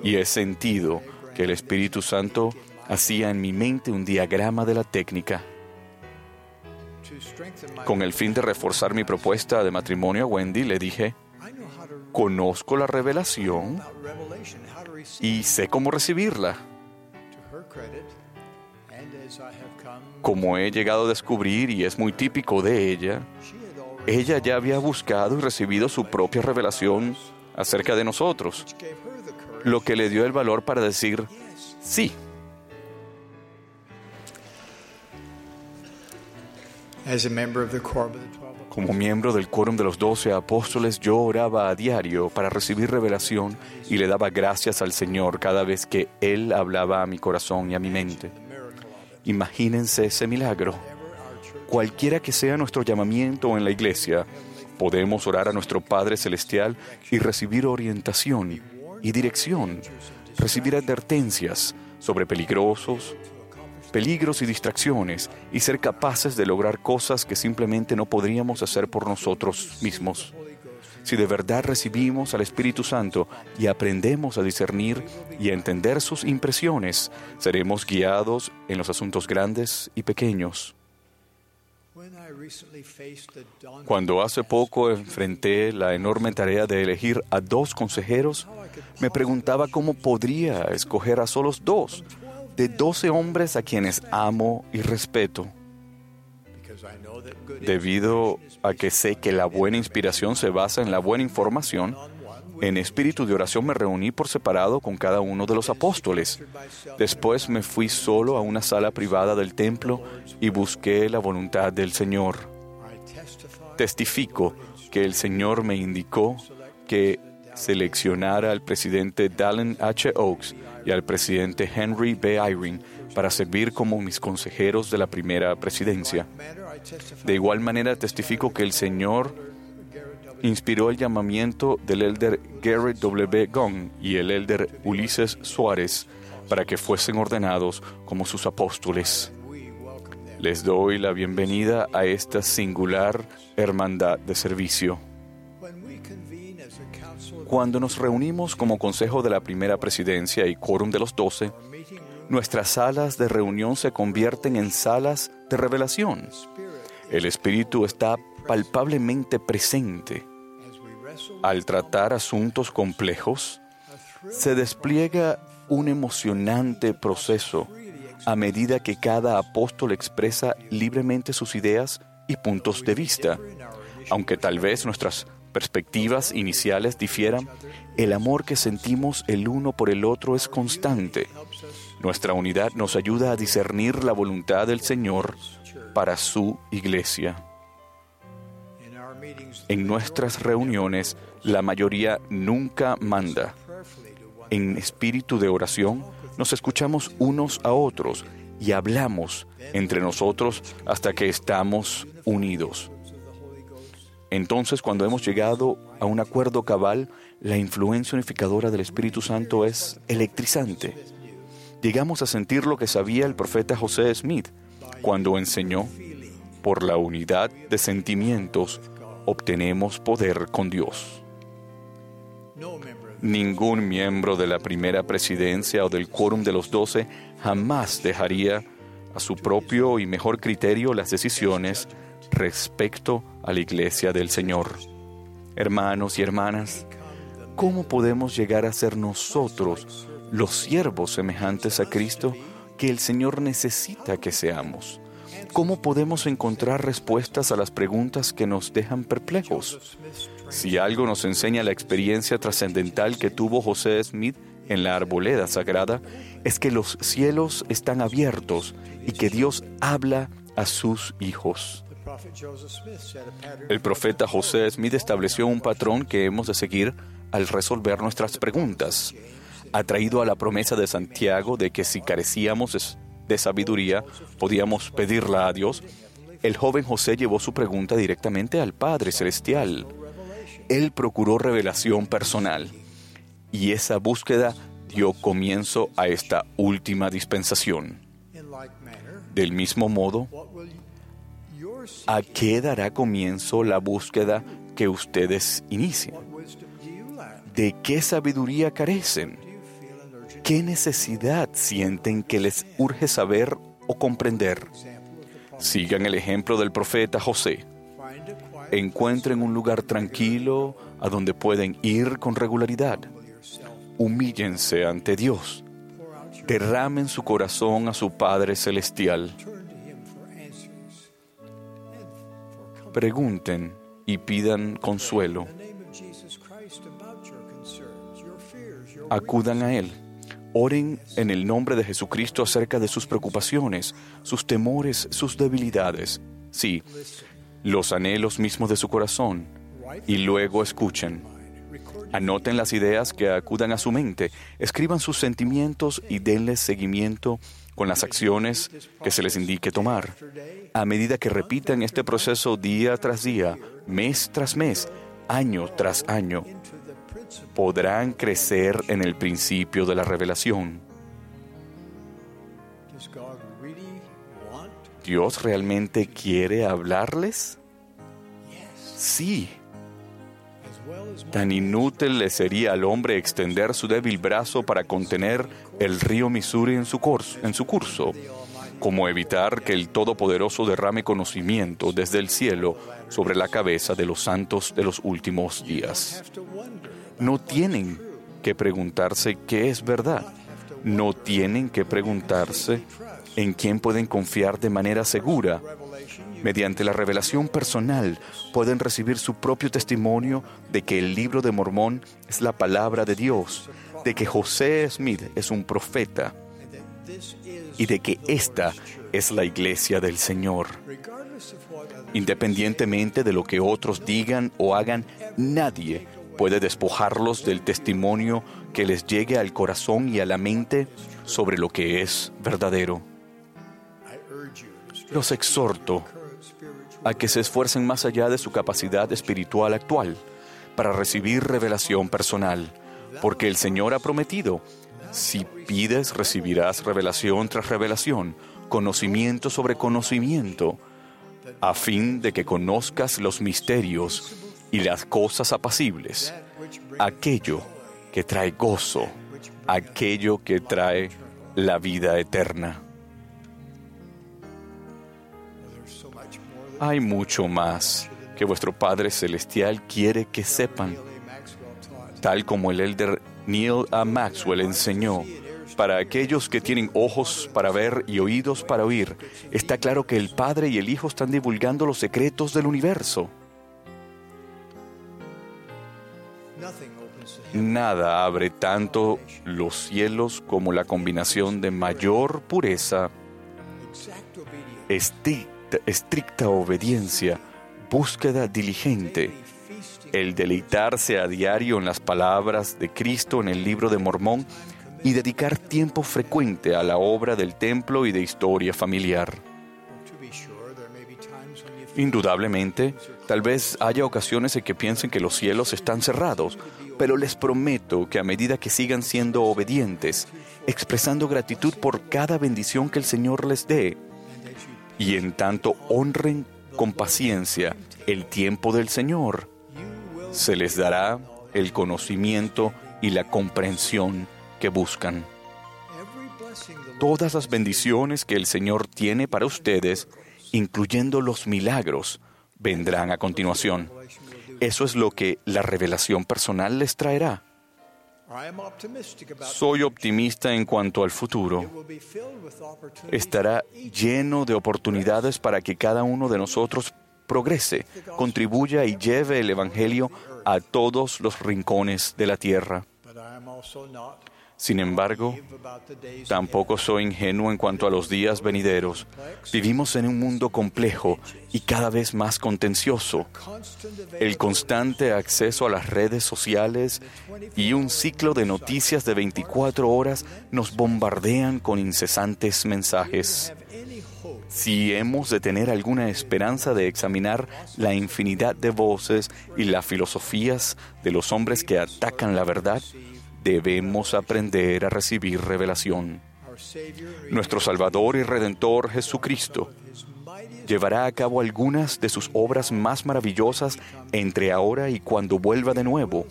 Y he sentido que el Espíritu Santo hacía en mi mente un diagrama de la técnica. Con el fin de reforzar mi propuesta de matrimonio a Wendy, le dije, conozco la revelación y sé cómo recibirla. Como he llegado a descubrir y es muy típico de ella, ella ya había buscado y recibido su propia revelación acerca de nosotros, lo que le dio el valor para decir sí. Como miembro del quórum de los doce apóstoles, yo oraba a diario para recibir revelación y le daba gracias al Señor cada vez que Él hablaba a mi corazón y a mi mente. Imagínense ese milagro. Cualquiera que sea nuestro llamamiento en la iglesia, podemos orar a nuestro Padre Celestial y recibir orientación y dirección, recibir advertencias sobre peligrosos, peligros y distracciones y ser capaces de lograr cosas que simplemente no podríamos hacer por nosotros mismos. Si de verdad recibimos al Espíritu Santo y aprendemos a discernir y a entender sus impresiones, seremos guiados en los asuntos grandes y pequeños. Cuando hace poco enfrenté la enorme tarea de elegir a dos consejeros, me preguntaba cómo podría escoger a solos dos de doce hombres a quienes amo y respeto. Debido a que sé que la buena inspiración se basa en la buena información, en espíritu de oración me reuní por separado con cada uno de los apóstoles. Después me fui solo a una sala privada del templo y busqué la voluntad del Señor. Testifico que el Señor me indicó que seleccionara al presidente Dallin H. Oaks y al presidente Henry B. Eyring para servir como mis consejeros de la primera presidencia. De igual manera testifico que el Señor inspiró el llamamiento del elder Garrett W. Gong y el elder Ulises Suárez para que fuesen ordenados como sus apóstoles. Les doy la bienvenida a esta singular hermandad de servicio. Cuando nos reunimos como Consejo de la Primera Presidencia y Quórum de los Doce, nuestras salas de reunión se convierten en salas de revelación. El Espíritu está palpablemente presente. Al tratar asuntos complejos, se despliega un emocionante proceso a medida que cada apóstol expresa libremente sus ideas y puntos de vista, aunque tal vez nuestras perspectivas iniciales difieran, el amor que sentimos el uno por el otro es constante. Nuestra unidad nos ayuda a discernir la voluntad del Señor para su iglesia. En nuestras reuniones, la mayoría nunca manda. En espíritu de oración, nos escuchamos unos a otros y hablamos entre nosotros hasta que estamos unidos. Entonces, cuando hemos llegado a un acuerdo cabal, la influencia unificadora del Espíritu Santo es electrizante. Llegamos a sentir lo que sabía el profeta José Smith cuando enseñó, por la unidad de sentimientos obtenemos poder con Dios. Ningún miembro de la primera presidencia o del quórum de los doce jamás dejaría a su propio y mejor criterio las decisiones respecto a la iglesia del Señor. Hermanos y hermanas, ¿cómo podemos llegar a ser nosotros los siervos semejantes a Cristo que el Señor necesita que seamos? ¿Cómo podemos encontrar respuestas a las preguntas que nos dejan perplejos? Si algo nos enseña la experiencia trascendental que tuvo José Smith, en la arboleda sagrada es que los cielos están abiertos y que Dios habla a sus hijos. El profeta José Smith estableció un patrón que hemos de seguir al resolver nuestras preguntas. Atraído a la promesa de Santiago de que si carecíamos de sabiduría podíamos pedirla a Dios, el joven José llevó su pregunta directamente al Padre Celestial. Él procuró revelación personal y esa búsqueda dio comienzo a esta última dispensación. Del mismo modo, ¿a qué dará comienzo la búsqueda que ustedes inician? ¿De qué sabiduría carecen? ¿Qué necesidad sienten que les urge saber o comprender? Sigan el ejemplo del profeta José. Encuentren un lugar tranquilo a donde pueden ir con regularidad. Humíllense ante Dios. Derramen su corazón a su Padre Celestial. Pregunten y pidan consuelo. Acudan a Él. Oren en el nombre de Jesucristo acerca de sus preocupaciones, sus temores, sus debilidades. Sí, los anhelos mismos de su corazón. Y luego escuchen. Anoten las ideas que acudan a su mente, escriban sus sentimientos y denles seguimiento con las acciones que se les indique tomar. A medida que repitan este proceso día tras día, mes tras mes, año tras año, podrán crecer en el principio de la revelación. ¿Dios realmente quiere hablarles? Sí. Tan inútil le sería al hombre extender su débil brazo para contener el río Missouri en su, curso, en su curso, como evitar que el Todopoderoso derrame conocimiento desde el cielo sobre la cabeza de los santos de los últimos días. No tienen que preguntarse qué es verdad. No tienen que preguntarse en quién pueden confiar de manera segura. Mediante la revelación personal pueden recibir su propio testimonio de que el libro de Mormón es la palabra de Dios, de que José Smith es un profeta y de que esta es la iglesia del Señor. Independientemente de lo que otros digan o hagan, nadie puede despojarlos del testimonio que les llegue al corazón y a la mente sobre lo que es verdadero. Los exhorto a que se esfuercen más allá de su capacidad espiritual actual para recibir revelación personal, porque el Señor ha prometido, si pides recibirás revelación tras revelación, conocimiento sobre conocimiento, a fin de que conozcas los misterios y las cosas apacibles, aquello que trae gozo, aquello que trae la vida eterna. Hay mucho más que vuestro Padre Celestial quiere que sepan, tal como el elder Neil A. Maxwell enseñó. Para aquellos que tienen ojos para ver y oídos para oír, está claro que el Padre y el Hijo están divulgando los secretos del universo. Nada abre tanto los cielos como la combinación de mayor pureza, estricta, estricta obediencia, búsqueda diligente, el deleitarse a diario en las palabras de Cristo en el libro de Mormón y dedicar tiempo frecuente a la obra del templo y de historia familiar. Indudablemente, tal vez haya ocasiones en que piensen que los cielos están cerrados, pero les prometo que a medida que sigan siendo obedientes, expresando gratitud por cada bendición que el Señor les dé, y en tanto honren con paciencia el tiempo del Señor, se les dará el conocimiento y la comprensión que buscan. Todas las bendiciones que el Señor tiene para ustedes, incluyendo los milagros, vendrán a continuación. Eso es lo que la revelación personal les traerá. Soy optimista en cuanto al futuro. Estará lleno de oportunidades para que cada uno de nosotros progrese, contribuya y lleve el Evangelio a todos los rincones de la tierra. Sin embargo, tampoco soy ingenuo en cuanto a los días venideros. Vivimos en un mundo complejo y cada vez más contencioso. El constante acceso a las redes sociales y un ciclo de noticias de 24 horas nos bombardean con incesantes mensajes. Si hemos de tener alguna esperanza de examinar la infinidad de voces y las filosofías de los hombres que atacan la verdad, debemos aprender a recibir revelación. Nuestro Salvador y Redentor Jesucristo llevará a cabo algunas de sus obras más maravillosas entre ahora y cuando vuelva de nuevo.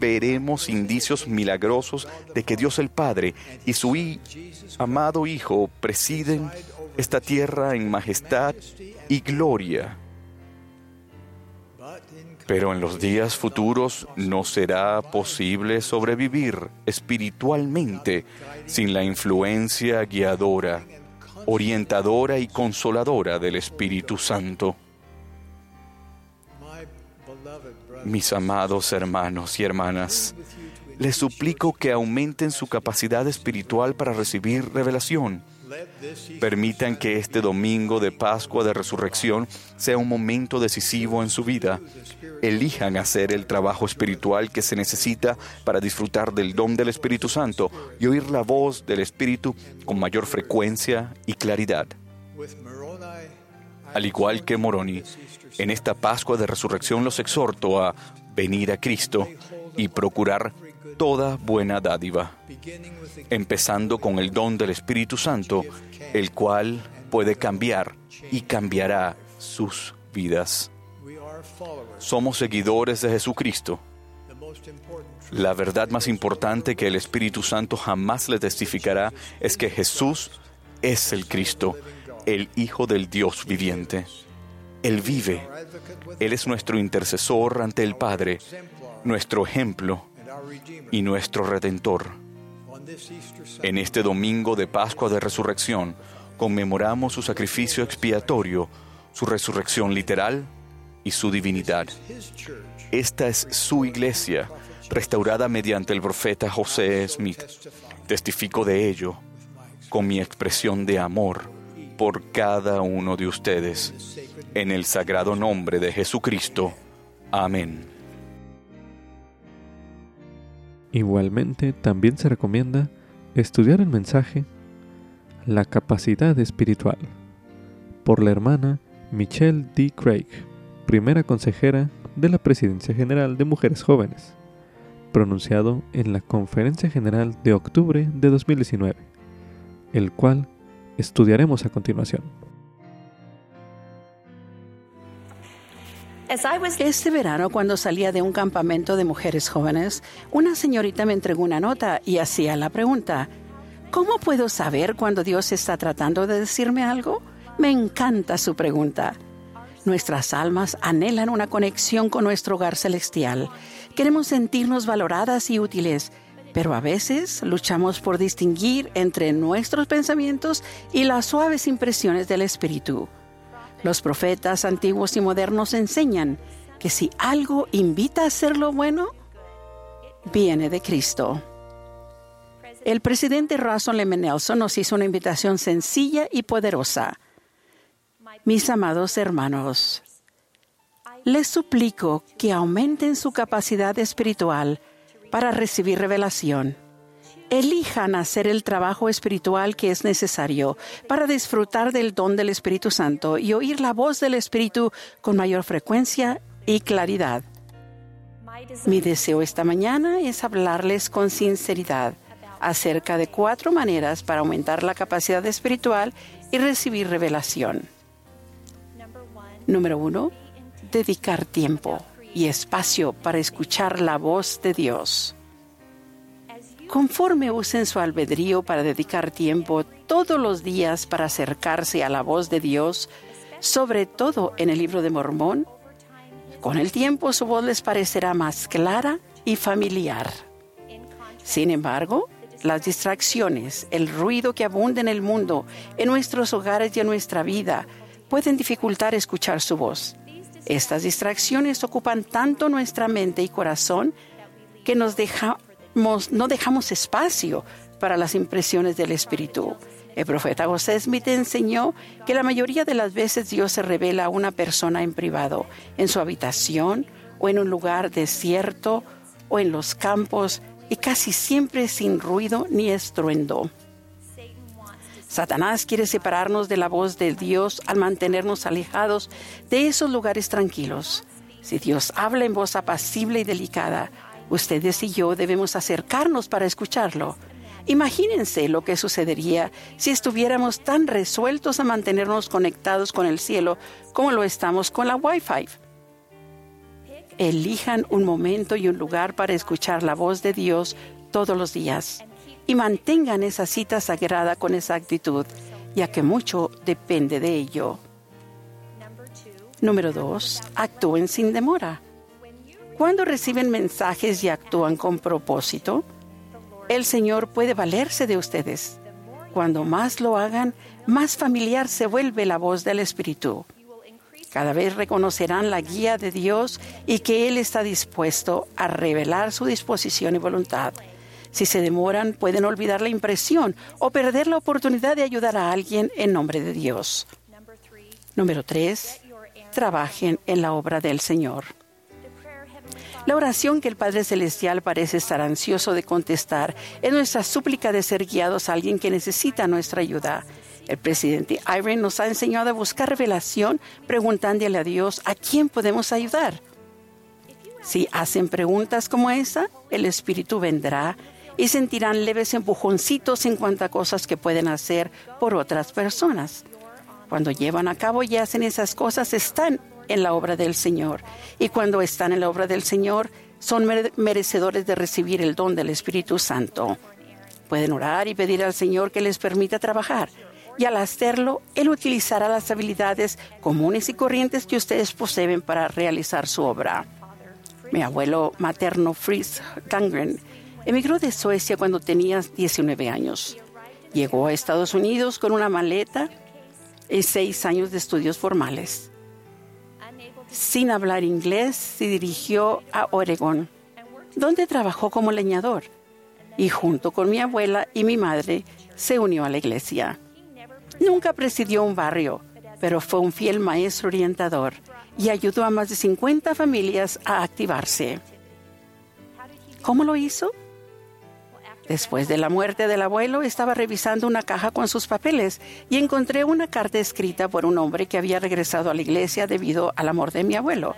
Veremos indicios milagrosos de que Dios el Padre y su amado Hijo presiden esta tierra en majestad y gloria. Pero en los días futuros no será posible sobrevivir espiritualmente sin la influencia guiadora, orientadora y consoladora del Espíritu Santo. Mis amados hermanos y hermanas, les suplico que aumenten su capacidad espiritual para recibir revelación Permitan que este domingo de Pascua de Resurrección sea un momento decisivo en su vida. Elijan hacer el trabajo espiritual que se necesita para disfrutar del don del Espíritu Santo y oír la voz del Espíritu con mayor frecuencia y claridad. Al igual que Moroni, en esta Pascua de Resurrección los exhorto a venir a Cristo y procurar toda buena dádiva, empezando con el don del Espíritu Santo, el cual puede cambiar y cambiará sus vidas. Somos seguidores de Jesucristo. La verdad más importante que el Espíritu Santo jamás le testificará es que Jesús es el Cristo, el Hijo del Dios viviente. Él vive. Él es nuestro intercesor ante el Padre, nuestro ejemplo y nuestro Redentor. En este domingo de Pascua de Resurrección conmemoramos su sacrificio expiatorio, su resurrección literal y su divinidad. Esta es su iglesia, restaurada mediante el profeta José Smith. Testifico de ello con mi expresión de amor por cada uno de ustedes. En el sagrado nombre de Jesucristo. Amén. Igualmente, también se recomienda estudiar el mensaje La capacidad espiritual por la hermana Michelle D. Craig, primera consejera de la Presidencia General de Mujeres Jóvenes, pronunciado en la Conferencia General de octubre de 2019, el cual estudiaremos a continuación. Este verano, cuando salía de un campamento de mujeres jóvenes, una señorita me entregó una nota y hacía la pregunta, ¿cómo puedo saber cuando Dios está tratando de decirme algo? Me encanta su pregunta. Nuestras almas anhelan una conexión con nuestro hogar celestial. Queremos sentirnos valoradas y útiles, pero a veces luchamos por distinguir entre nuestros pensamientos y las suaves impresiones del Espíritu. Los profetas antiguos y modernos enseñan que si algo invita a hacer lo bueno, viene de Cristo. El presidente Russell M. Nelson nos hizo una invitación sencilla y poderosa. Mis amados hermanos, les suplico que aumenten su capacidad espiritual para recibir revelación elijan hacer el trabajo espiritual que es necesario para disfrutar del don del Espíritu Santo y oír la voz del Espíritu con mayor frecuencia y claridad. Mi deseo esta mañana es hablarles con sinceridad acerca de cuatro maneras para aumentar la capacidad espiritual y recibir revelación. Número uno, dedicar tiempo y espacio para escuchar la voz de Dios. Conforme usen su albedrío para dedicar tiempo todos los días para acercarse a la voz de Dios, sobre todo en el libro de Mormón, con el tiempo su voz les parecerá más clara y familiar. Sin embargo, las distracciones, el ruido que abunda en el mundo, en nuestros hogares y en nuestra vida, pueden dificultar escuchar su voz. Estas distracciones ocupan tanto nuestra mente y corazón que nos deja no dejamos espacio para las impresiones del Espíritu. El profeta José Smith enseñó que la mayoría de las veces Dios se revela a una persona en privado, en su habitación o en un lugar desierto o en los campos y casi siempre sin ruido ni estruendo. Satanás quiere separarnos de la voz de Dios al mantenernos alejados de esos lugares tranquilos. Si Dios habla en voz apacible y delicada, ustedes y yo debemos acercarnos para escucharlo. Imagínense lo que sucedería si estuviéramos tan resueltos a mantenernos conectados con el cielo como lo estamos con la Wi-Fi. Elijan un momento y un lugar para escuchar la voz de Dios todos los días y mantengan esa cita sagrada con exactitud, ya que mucho depende de ello. Número 2. Actúen sin demora. Cuando reciben mensajes y actúan con propósito, el Señor puede valerse de ustedes. Cuando más lo hagan, más familiar se vuelve la voz del Espíritu. Cada vez reconocerán la guía de Dios y que Él está dispuesto a revelar su disposición y voluntad. Si se demoran, pueden olvidar la impresión o perder la oportunidad de ayudar a alguien en nombre de Dios. Número 3. Trabajen en la obra del Señor. La oración que el Padre Celestial parece estar ansioso de contestar es nuestra súplica de ser guiados a alguien que necesita nuestra ayuda. El presidente Irene nos ha enseñado a buscar revelación preguntándole a Dios a quién podemos ayudar. Si hacen preguntas como esa, el Espíritu vendrá y sentirán leves empujoncitos en cuanto a cosas que pueden hacer por otras personas. Cuando llevan a cabo y hacen esas cosas, están en la obra del Señor. Y cuando están en la obra del Señor, son merecedores de recibir el don del Espíritu Santo. Pueden orar y pedir al Señor que les permita trabajar. Y al hacerlo, Él utilizará las habilidades comunes y corrientes que ustedes poseen para realizar su obra. Mi abuelo materno, Fritz Dangren, Emigró de Suecia cuando tenía 19 años. Llegó a Estados Unidos con una maleta y seis años de estudios formales. Sin hablar inglés, se dirigió a Oregón, donde trabajó como leñador y junto con mi abuela y mi madre se unió a la iglesia. Nunca presidió un barrio, pero fue un fiel maestro orientador y ayudó a más de 50 familias a activarse. ¿Cómo lo hizo? Después de la muerte del abuelo, estaba revisando una caja con sus papeles y encontré una carta escrita por un hombre que había regresado a la iglesia debido al amor de mi abuelo.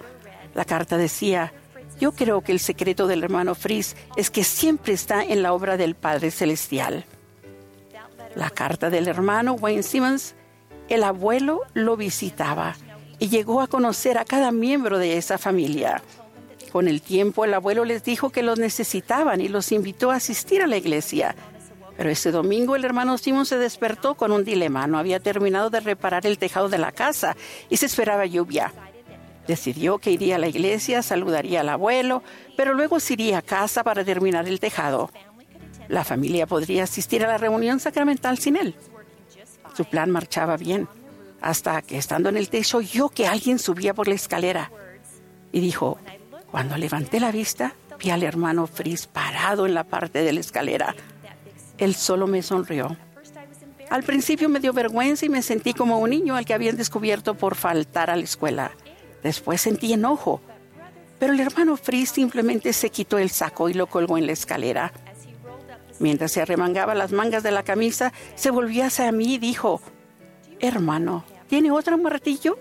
La carta decía, yo creo que el secreto del hermano Fries es que siempre está en la obra del Padre Celestial. La carta del hermano Wayne Simmons, el abuelo lo visitaba y llegó a conocer a cada miembro de esa familia. Con el tiempo el abuelo les dijo que los necesitaban y los invitó a asistir a la iglesia. Pero ese domingo el hermano Simón se despertó con un dilema. No había terminado de reparar el tejado de la casa y se esperaba lluvia. Decidió que iría a la iglesia, saludaría al abuelo, pero luego se iría a casa para terminar el tejado. La familia podría asistir a la reunión sacramental sin él. Su plan marchaba bien, hasta que estando en el techo oyó que alguien subía por la escalera y dijo, cuando levanté la vista, vi al hermano Fris parado en la parte de la escalera. Él solo me sonrió. Al principio me dio vergüenza y me sentí como un niño al que habían descubierto por faltar a la escuela. Después sentí enojo. Pero el hermano Fris simplemente se quitó el saco y lo colgó en la escalera. Mientras se arremangaba las mangas de la camisa, se volvió hacia mí y dijo, Hermano, ¿tiene otro martillo?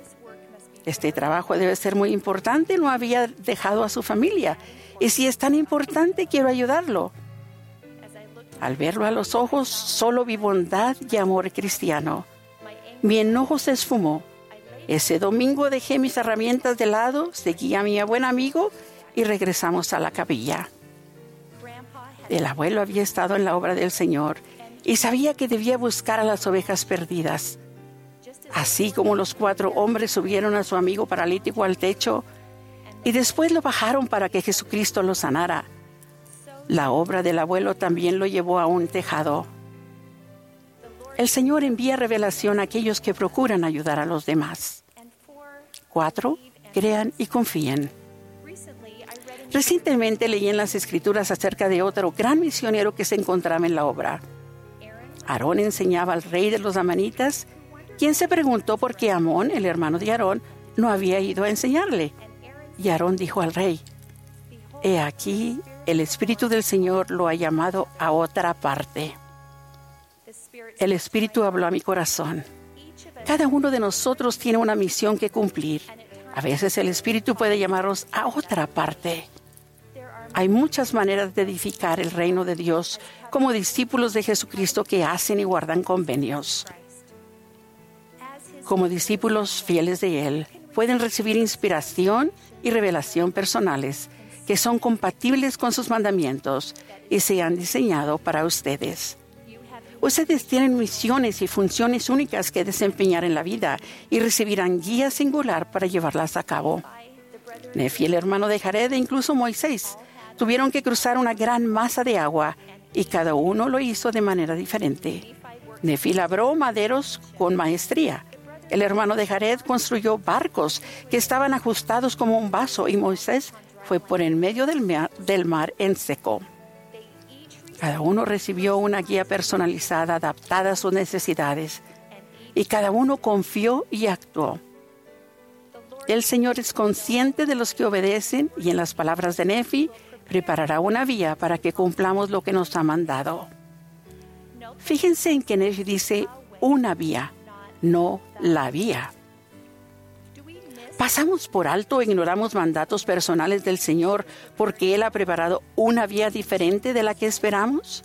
Este trabajo debe ser muy importante, no había dejado a su familia. Y si es tan importante, quiero ayudarlo. Al verlo a los ojos, solo vi bondad y amor cristiano. Mi enojo se esfumó. Ese domingo dejé mis herramientas de lado, seguí a mi buen amigo y regresamos a la capilla. El abuelo había estado en la obra del Señor y sabía que debía buscar a las ovejas perdidas. Así como los cuatro hombres subieron a su amigo paralítico al techo y después lo bajaron para que Jesucristo lo sanara, la obra del abuelo también lo llevó a un tejado. El Señor envía revelación a aquellos que procuran ayudar a los demás. Cuatro, crean y confíen. Recientemente leí en las escrituras acerca de otro gran misionero que se encontraba en la obra. Aarón enseñaba al rey de los amanitas, quien se preguntó por qué Amón, el hermano de Aarón, no había ido a enseñarle. Y Aarón dijo al rey, He aquí, el Espíritu del Señor lo ha llamado a otra parte. El Espíritu habló a mi corazón. Cada uno de nosotros tiene una misión que cumplir. A veces el Espíritu puede llamarnos a otra parte. Hay muchas maneras de edificar el reino de Dios como discípulos de Jesucristo que hacen y guardan convenios. Como discípulos fieles de Él, pueden recibir inspiración y revelación personales que son compatibles con sus mandamientos y se han diseñado para ustedes. Ustedes tienen misiones y funciones únicas que desempeñar en la vida y recibirán guía singular para llevarlas a cabo. Nefi, el hermano de Jared e incluso Moisés tuvieron que cruzar una gran masa de agua y cada uno lo hizo de manera diferente. Nefi labró maderos con maestría. El hermano de Jared construyó barcos que estaban ajustados como un vaso y Moisés fue por en medio del mar, en seco. Cada uno recibió una guía personalizada adaptada a sus necesidades y cada uno confió y actuó. El Señor es consciente de los que obedecen y en las palabras de Nefi preparará una vía para que cumplamos lo que nos ha mandado. Fíjense en que Nefi dice una vía, no la vía. ¿Pasamos por alto o ignoramos mandatos personales del Señor porque Él ha preparado una vía diferente de la que esperamos?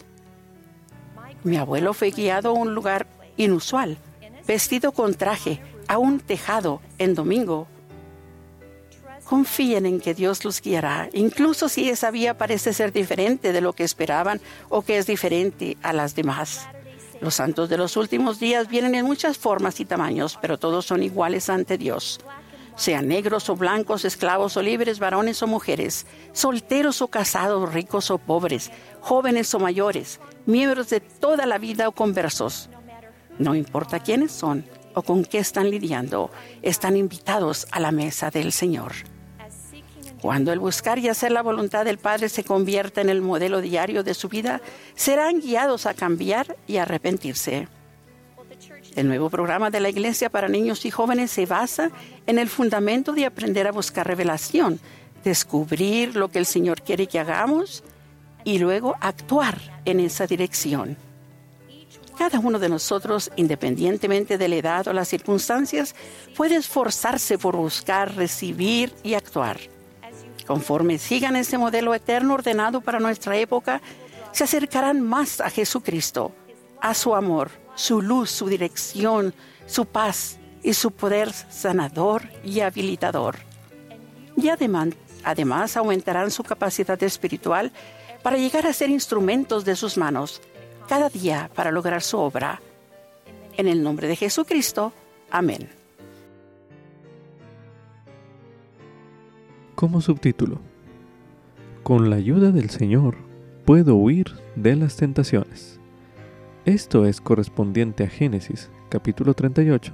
Mi abuelo fue guiado a un lugar inusual, vestido con traje, a un tejado en domingo. Confíen en que Dios los guiará, incluso si esa vía parece ser diferente de lo que esperaban o que es diferente a las demás. Los santos de los últimos días vienen en muchas formas y tamaños, pero todos son iguales ante Dios sean negros o blancos, esclavos o libres, varones o mujeres, solteros o casados, ricos o pobres, jóvenes o mayores, miembros de toda la vida o conversos. No importa quiénes son o con qué están lidiando, están invitados a la mesa del Señor. Cuando el buscar y hacer la voluntad del Padre se convierta en el modelo diario de su vida, serán guiados a cambiar y arrepentirse. El nuevo programa de la Iglesia para Niños y Jóvenes se basa en el fundamento de aprender a buscar revelación, descubrir lo que el Señor quiere que hagamos y luego actuar en esa dirección. Cada uno de nosotros, independientemente de la edad o las circunstancias, puede esforzarse por buscar, recibir y actuar. Conforme sigan ese modelo eterno ordenado para nuestra época, se acercarán más a Jesucristo, a su amor, su luz, su dirección, su paz y su poder sanador y habilitador. Y además aumentarán su capacidad espiritual para llegar a ser instrumentos de sus manos cada día para lograr su obra. En el nombre de Jesucristo. Amén. Como subtítulo, Con la ayuda del Señor puedo huir de las tentaciones. Esto es correspondiente a Génesis capítulo 38,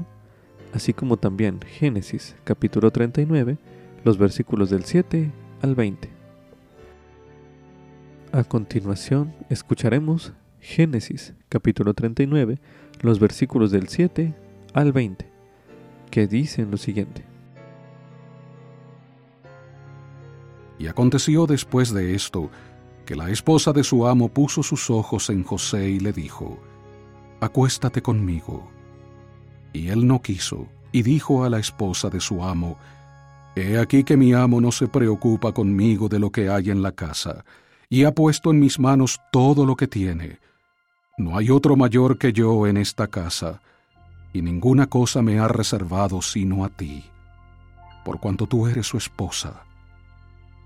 así como también Génesis capítulo 39, los versículos del 7 al 20. A continuación escucharemos Génesis capítulo 39, los versículos del 7 al 20, que dicen lo siguiente. Y aconteció después de esto, que la esposa de su amo puso sus ojos en José y le dijo, Acuéstate conmigo. Y él no quiso, y dijo a la esposa de su amo, He aquí que mi amo no se preocupa conmigo de lo que hay en la casa, y ha puesto en mis manos todo lo que tiene. No hay otro mayor que yo en esta casa, y ninguna cosa me ha reservado sino a ti, por cuanto tú eres su esposa.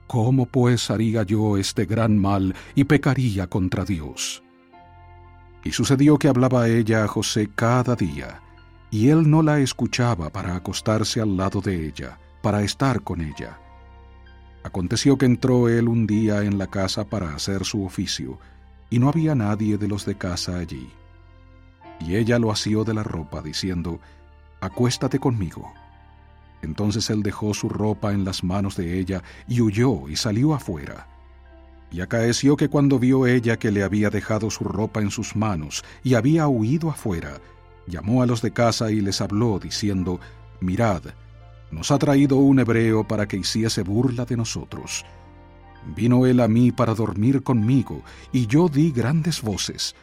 ¿Cómo pues haría yo este gran mal y pecaría contra Dios? Y sucedió que hablaba ella a José cada día, y él no la escuchaba para acostarse al lado de ella, para estar con ella. Aconteció que entró él un día en la casa para hacer su oficio, y no había nadie de los de casa allí. Y ella lo asió de la ropa, diciendo, Acuéstate conmigo. Entonces él dejó su ropa en las manos de ella y huyó y salió afuera. Y acaeció que cuando vio ella que le había dejado su ropa en sus manos y había huido afuera, llamó a los de casa y les habló, diciendo, Mirad, nos ha traído un hebreo para que hiciese burla de nosotros. Vino él a mí para dormir conmigo, y yo di grandes voces.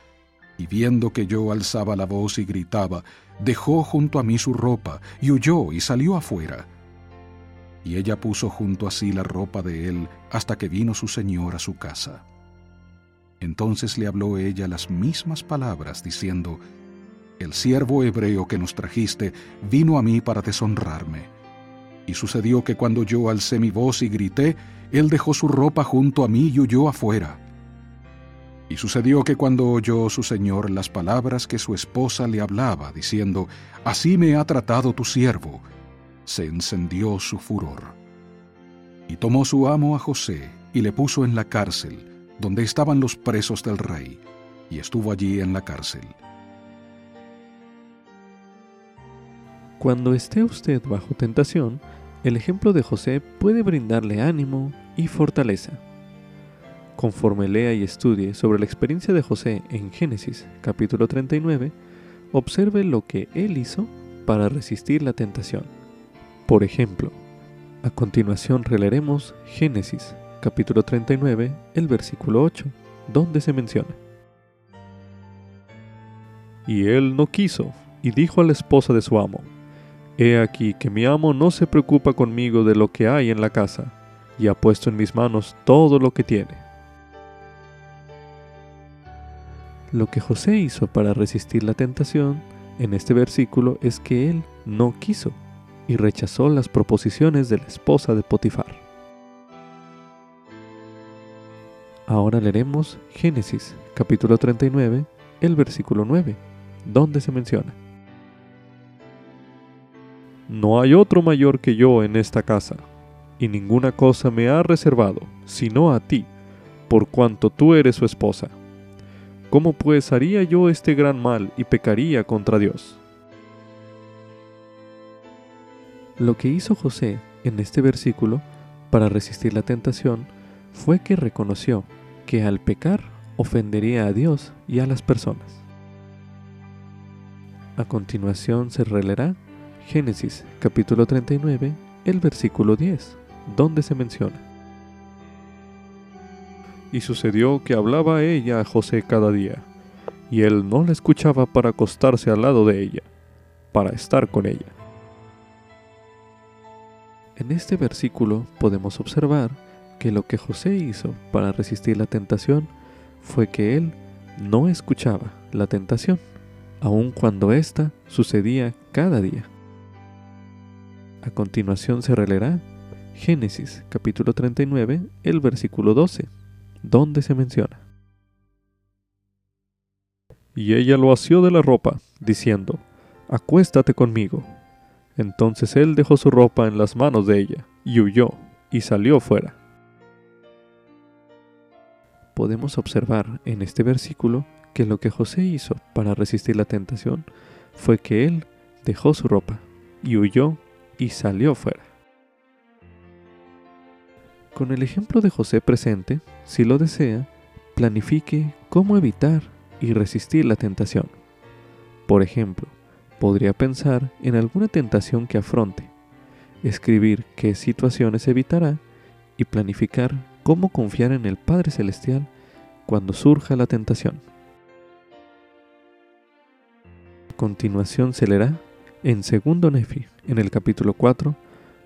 Y viendo que yo alzaba la voz y gritaba, dejó junto a mí su ropa, y huyó y salió afuera. Y ella puso junto a sí la ropa de él hasta que vino su señor a su casa. Entonces le habló ella las mismas palabras, diciendo, El siervo hebreo que nos trajiste vino a mí para deshonrarme. Y sucedió que cuando yo alcé mi voz y grité, él dejó su ropa junto a mí y huyó afuera. Y sucedió que cuando oyó su señor las palabras que su esposa le hablaba, diciendo, Así me ha tratado tu siervo, se encendió su furor. Y tomó su amo a José y le puso en la cárcel, donde estaban los presos del rey, y estuvo allí en la cárcel. Cuando esté usted bajo tentación, el ejemplo de José puede brindarle ánimo y fortaleza. Conforme lea y estudie sobre la experiencia de José en Génesis capítulo 39, observe lo que él hizo para resistir la tentación. Por ejemplo, a continuación releeremos Génesis capítulo 39, el versículo 8, donde se menciona. Y él no quiso, y dijo a la esposa de su amo, He aquí que mi amo no se preocupa conmigo de lo que hay en la casa, y ha puesto en mis manos todo lo que tiene. Lo que José hizo para resistir la tentación en este versículo es que él no quiso y rechazó las proposiciones de la esposa de Potifar. Ahora leeremos Génesis capítulo 39, el versículo 9, donde se menciona. No hay otro mayor que yo en esta casa, y ninguna cosa me ha reservado, sino a ti, por cuanto tú eres su esposa. ¿Cómo pues haría yo este gran mal y pecaría contra Dios? Lo que hizo José en este versículo para resistir la tentación fue que reconoció que al pecar ofendería a Dios y a las personas. A continuación se releerá Génesis capítulo 39, el versículo 10, donde se menciona. Y sucedió que hablaba ella a José cada día, y él no la escuchaba para acostarse al lado de ella, para estar con ella. En este versículo podemos observar que lo que José hizo para resistir la tentación fue que él no escuchaba la tentación, aun cuando ésta sucedía cada día. A continuación se releerá Génesis capítulo 39, el versículo 12, donde se menciona. Y ella lo asió de la ropa, diciendo, Acuéstate conmigo. Entonces él dejó su ropa en las manos de ella, y huyó, y salió fuera. Podemos observar en este versículo que lo que José hizo para resistir la tentación fue que él dejó su ropa y huyó y salió fuera. Con el ejemplo de José presente, si lo desea, planifique cómo evitar y resistir la tentación. Por ejemplo, podría pensar en alguna tentación que afronte, escribir qué situaciones evitará y planificar cómo confiar en el Padre Celestial cuando surja la tentación. Continuación se leerá en segundo Nefi, en el capítulo 4,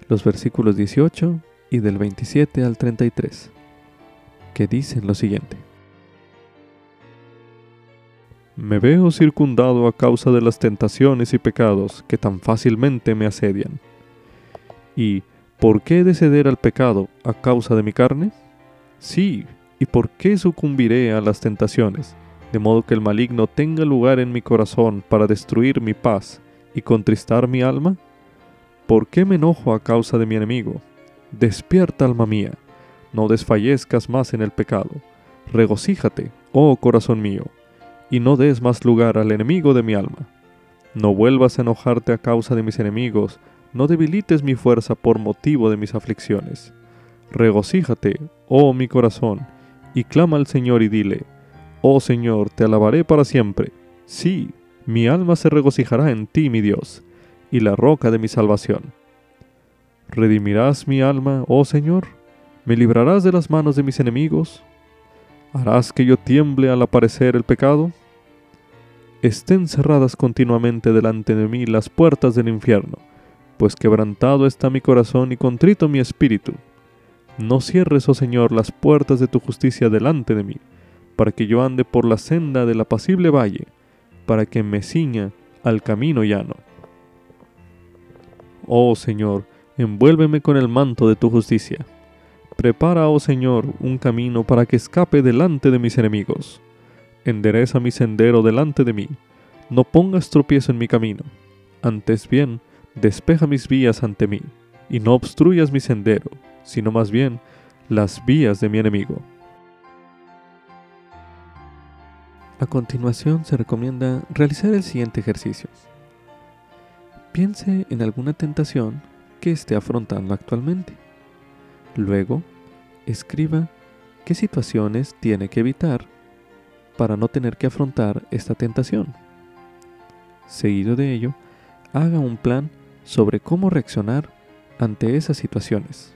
los versículos 18 y del 27 al 33, que dicen lo siguiente. Me veo circundado a causa de las tentaciones y pecados que tan fácilmente me asedian. ¿Y por qué he de ceder al pecado a causa de mi carne? Sí, ¿y por qué sucumbiré a las tentaciones, de modo que el maligno tenga lugar en mi corazón para destruir mi paz y contristar mi alma? ¿Por qué me enojo a causa de mi enemigo? Despierta, alma mía, no desfallezcas más en el pecado. Regocíjate, oh corazón mío, y no des más lugar al enemigo de mi alma. No vuelvas a enojarte a causa de mis enemigos, no debilites mi fuerza por motivo de mis aflicciones. Regocíjate, oh mi corazón, y clama al Señor y dile, Oh Señor, te alabaré para siempre. Sí, mi alma se regocijará en ti, mi Dios, y la roca de mi salvación. ¿Redimirás mi alma, oh Señor? ¿Me librarás de las manos de mis enemigos? ¿Harás que yo tiemble al aparecer el pecado? Estén cerradas continuamente delante de mí las puertas del infierno, pues quebrantado está mi corazón y contrito mi espíritu. No cierres, oh Señor, las puertas de tu justicia delante de mí, para que yo ande por la senda del apacible valle, para que me ciña al camino llano. Oh Señor, envuélveme con el manto de tu justicia. Prepara, oh Señor, un camino para que escape delante de mis enemigos. Endereza mi sendero delante de mí. No pongas tropiezo en mi camino. Antes bien, despeja mis vías ante mí, y no obstruyas mi sendero, sino más bien las vías de mi enemigo. A continuación se recomienda realizar el siguiente ejercicio. Piense en alguna tentación que esté afrontando actualmente. Luego, escriba qué situaciones tiene que evitar para no tener que afrontar esta tentación. Seguido de ello, haga un plan sobre cómo reaccionar ante esas situaciones,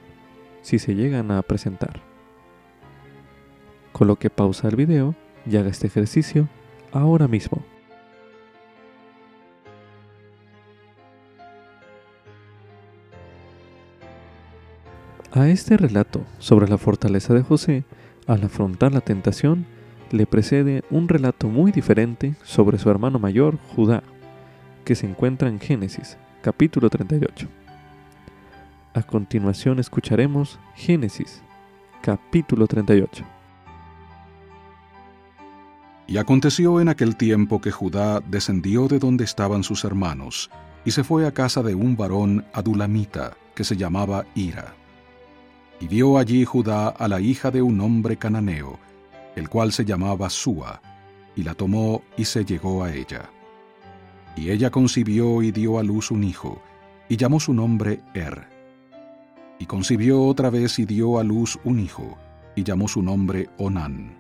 si se llegan a presentar. Coloque pausa al video y haga este ejercicio ahora mismo. A este relato sobre la fortaleza de José, al afrontar la tentación, le precede un relato muy diferente sobre su hermano mayor, Judá, que se encuentra en Génesis, capítulo 38. A continuación escucharemos Génesis, capítulo 38. Y aconteció en aquel tiempo que Judá descendió de donde estaban sus hermanos, y se fue a casa de un varón adulamita, que se llamaba Ira. Y vio allí Judá a la hija de un hombre cananeo, el cual se llamaba Sua, y la tomó y se llegó a ella. Y ella concibió y dio a luz un hijo, y llamó su nombre Er. Y concibió otra vez y dio a luz un hijo, y llamó su nombre Onán.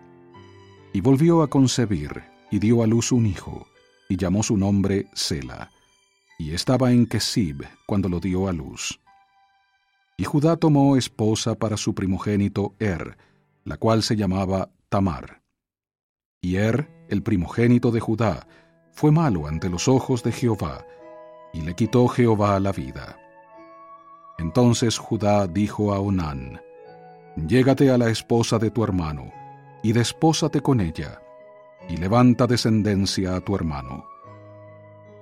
Y volvió a concebir, y dio a luz un hijo, y llamó su nombre Sela. Y estaba en Kesib cuando lo dio a luz. Y Judá tomó esposa para su primogénito Er, la cual se llamaba Tamar. Y Er, el primogénito de Judá, fue malo ante los ojos de Jehová, y le quitó Jehová la vida. Entonces Judá dijo a Onán, Llégate a la esposa de tu hermano, y despósate con ella, y levanta descendencia a tu hermano.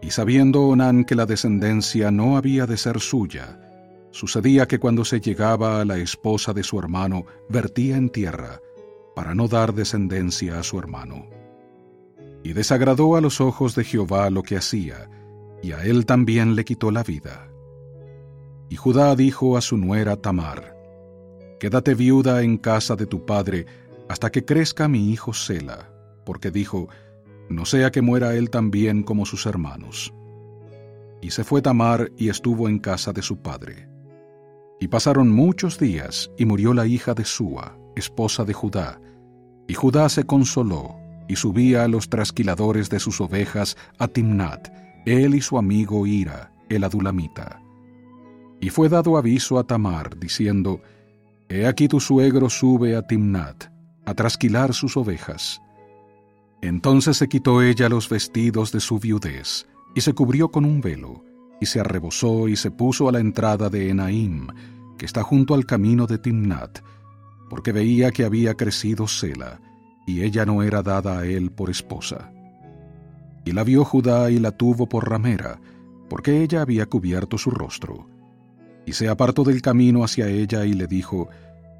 Y sabiendo Onán que la descendencia no había de ser suya, Sucedía que cuando se llegaba a la esposa de su hermano, vertía en tierra, para no dar descendencia a su hermano. Y desagradó a los ojos de Jehová lo que hacía, y a él también le quitó la vida. Y Judá dijo a su nuera Tamar, Quédate viuda en casa de tu padre hasta que crezca mi hijo Sela, porque dijo, No sea que muera él también como sus hermanos. Y se fue Tamar y estuvo en casa de su padre. Y pasaron muchos días, y murió la hija de Sua, esposa de Judá. Y Judá se consoló, y subía a los trasquiladores de sus ovejas a Timnat, él y su amigo Ira, el adulamita. Y fue dado aviso a Tamar, diciendo, He aquí tu suegro sube a Timnat, a trasquilar sus ovejas. Entonces se quitó ella los vestidos de su viudez, y se cubrió con un velo, y se arrebozó y se puso a la entrada de Enaim, que está junto al camino de Timnat, porque veía que había crecido Sela, y ella no era dada a él por esposa. Y la vio Judá y la tuvo por ramera, porque ella había cubierto su rostro. Y se apartó del camino hacia ella y le dijo,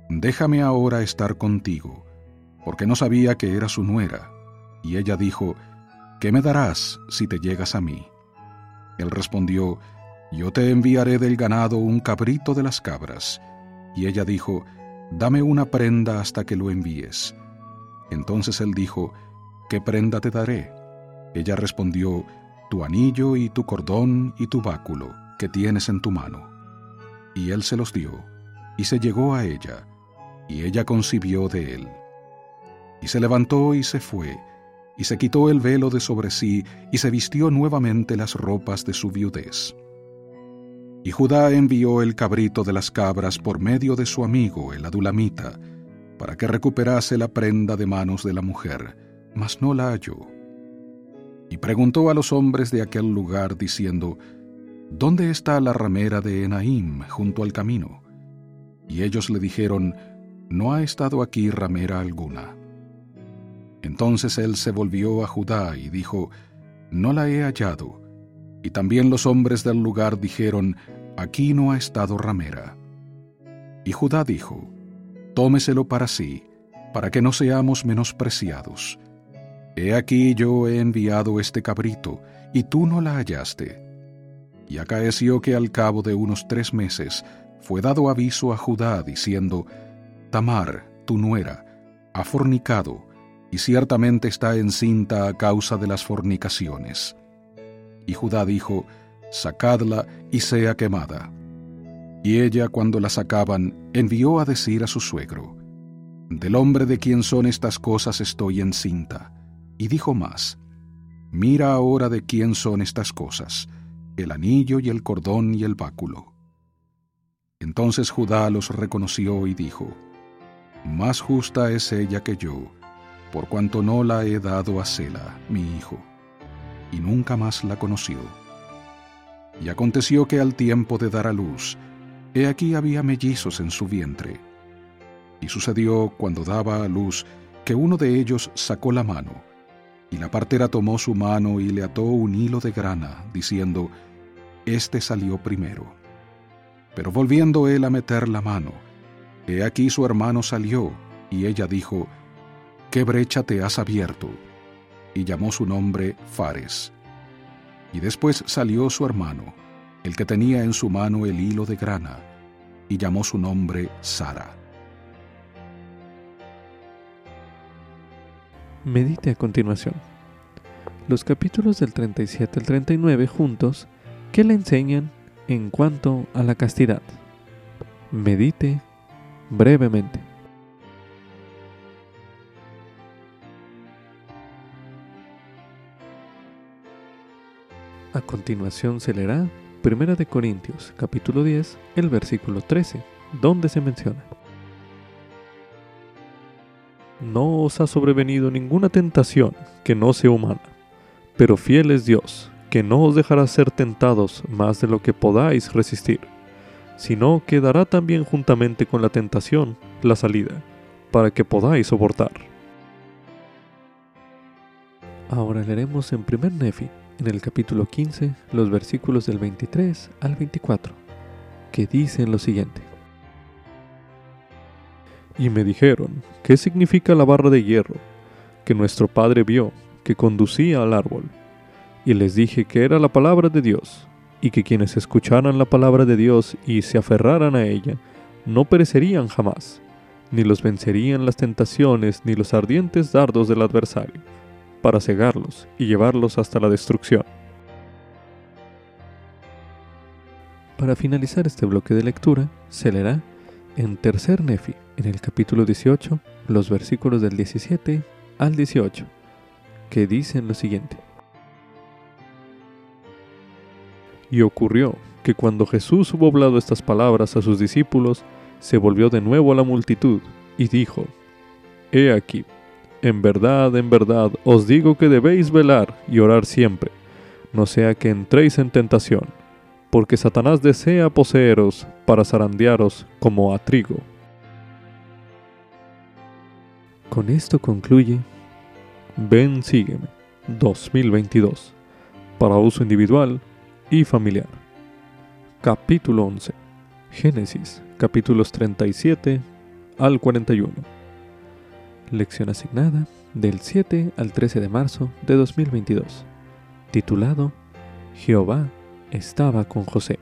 Déjame ahora estar contigo, porque no sabía que era su nuera. Y ella dijo, ¿Qué me darás si te llegas a mí? Él respondió, Yo te enviaré del ganado un cabrito de las cabras. Y ella dijo, Dame una prenda hasta que lo envíes. Entonces él dijo, ¿Qué prenda te daré? Ella respondió, Tu anillo y tu cordón y tu báculo, que tienes en tu mano. Y él se los dio, y se llegó a ella, y ella concibió de él. Y se levantó y se fue, y se quitó el velo de sobre sí, y se vistió nuevamente las ropas de su viudez. Y Judá envió el cabrito de las cabras por medio de su amigo, el adulamita, para que recuperase la prenda de manos de la mujer, mas no la halló. Y preguntó a los hombres de aquel lugar, diciendo, ¿Dónde está la ramera de Enaim junto al camino? Y ellos le dijeron, No ha estado aquí ramera alguna. Entonces él se volvió a Judá y dijo, No la he hallado. Y también los hombres del lugar dijeron, Aquí no ha estado ramera. Y Judá dijo, Tómeselo para sí, para que no seamos menospreciados. He aquí yo he enviado este cabrito, y tú no la hallaste. Y acaeció que al cabo de unos tres meses fue dado aviso a Judá diciendo, Tamar, tu nuera, ha fornicado, y ciertamente está encinta a causa de las fornicaciones. Y Judá dijo, Sacadla y sea quemada. Y ella, cuando la sacaban, envió a decir a su suegro, Del hombre de quien son estas cosas estoy encinta y dijo más, Mira ahora de quién son estas cosas, el anillo y el cordón y el báculo. Entonces Judá los reconoció y dijo, Más justa es ella que yo, por cuanto no la he dado a Sela, mi hijo. Y nunca más la conoció. Y aconteció que al tiempo de dar a luz, he aquí había mellizos en su vientre. Y sucedió cuando daba a luz que uno de ellos sacó la mano, y la partera tomó su mano y le ató un hilo de grana, diciendo, Este salió primero. Pero volviendo él a meter la mano, he aquí su hermano salió, y ella dijo, ¿Qué brecha te has abierto? Y llamó su nombre Fares. Y después salió su hermano, el que tenía en su mano el hilo de grana, y llamó su nombre Sara. Medite a continuación. Los capítulos del 37 al 39 juntos que le enseñan en cuanto a la castidad. Medite brevemente. A continuación se leerá Primera de Corintios, capítulo 10, el versículo 13, donde se menciona no os ha sobrevenido ninguna tentación que no sea humana, pero fiel es Dios, que no os dejará ser tentados más de lo que podáis resistir, sino que dará también juntamente con la tentación la salida, para que podáis soportar. Ahora leeremos en primer Nefi, en el capítulo 15, los versículos del 23 al 24, que dicen lo siguiente. Y me dijeron, ¿qué significa la barra de hierro que nuestro padre vio, que conducía al árbol? Y les dije que era la palabra de Dios, y que quienes escucharan la palabra de Dios y se aferraran a ella, no perecerían jamás, ni los vencerían las tentaciones ni los ardientes dardos del adversario, para cegarlos y llevarlos hasta la destrucción. Para finalizar este bloque de lectura, se leerá en Tercer Nefi, en el capítulo 18, los versículos del 17 al 18, que dicen lo siguiente. Y ocurrió que cuando Jesús hubo hablado estas palabras a sus discípulos, se volvió de nuevo a la multitud y dijo, He aquí, en verdad, en verdad, os digo que debéis velar y orar siempre, no sea que entréis en tentación, porque Satanás desea poseeros para zarandearos como a trigo. Con esto concluye Ven Sígueme 2022 para uso individual y familiar. Capítulo 11. Génesis, capítulos 37 al 41. Lección asignada del 7 al 13 de marzo de 2022. Titulado Jehová estaba con José.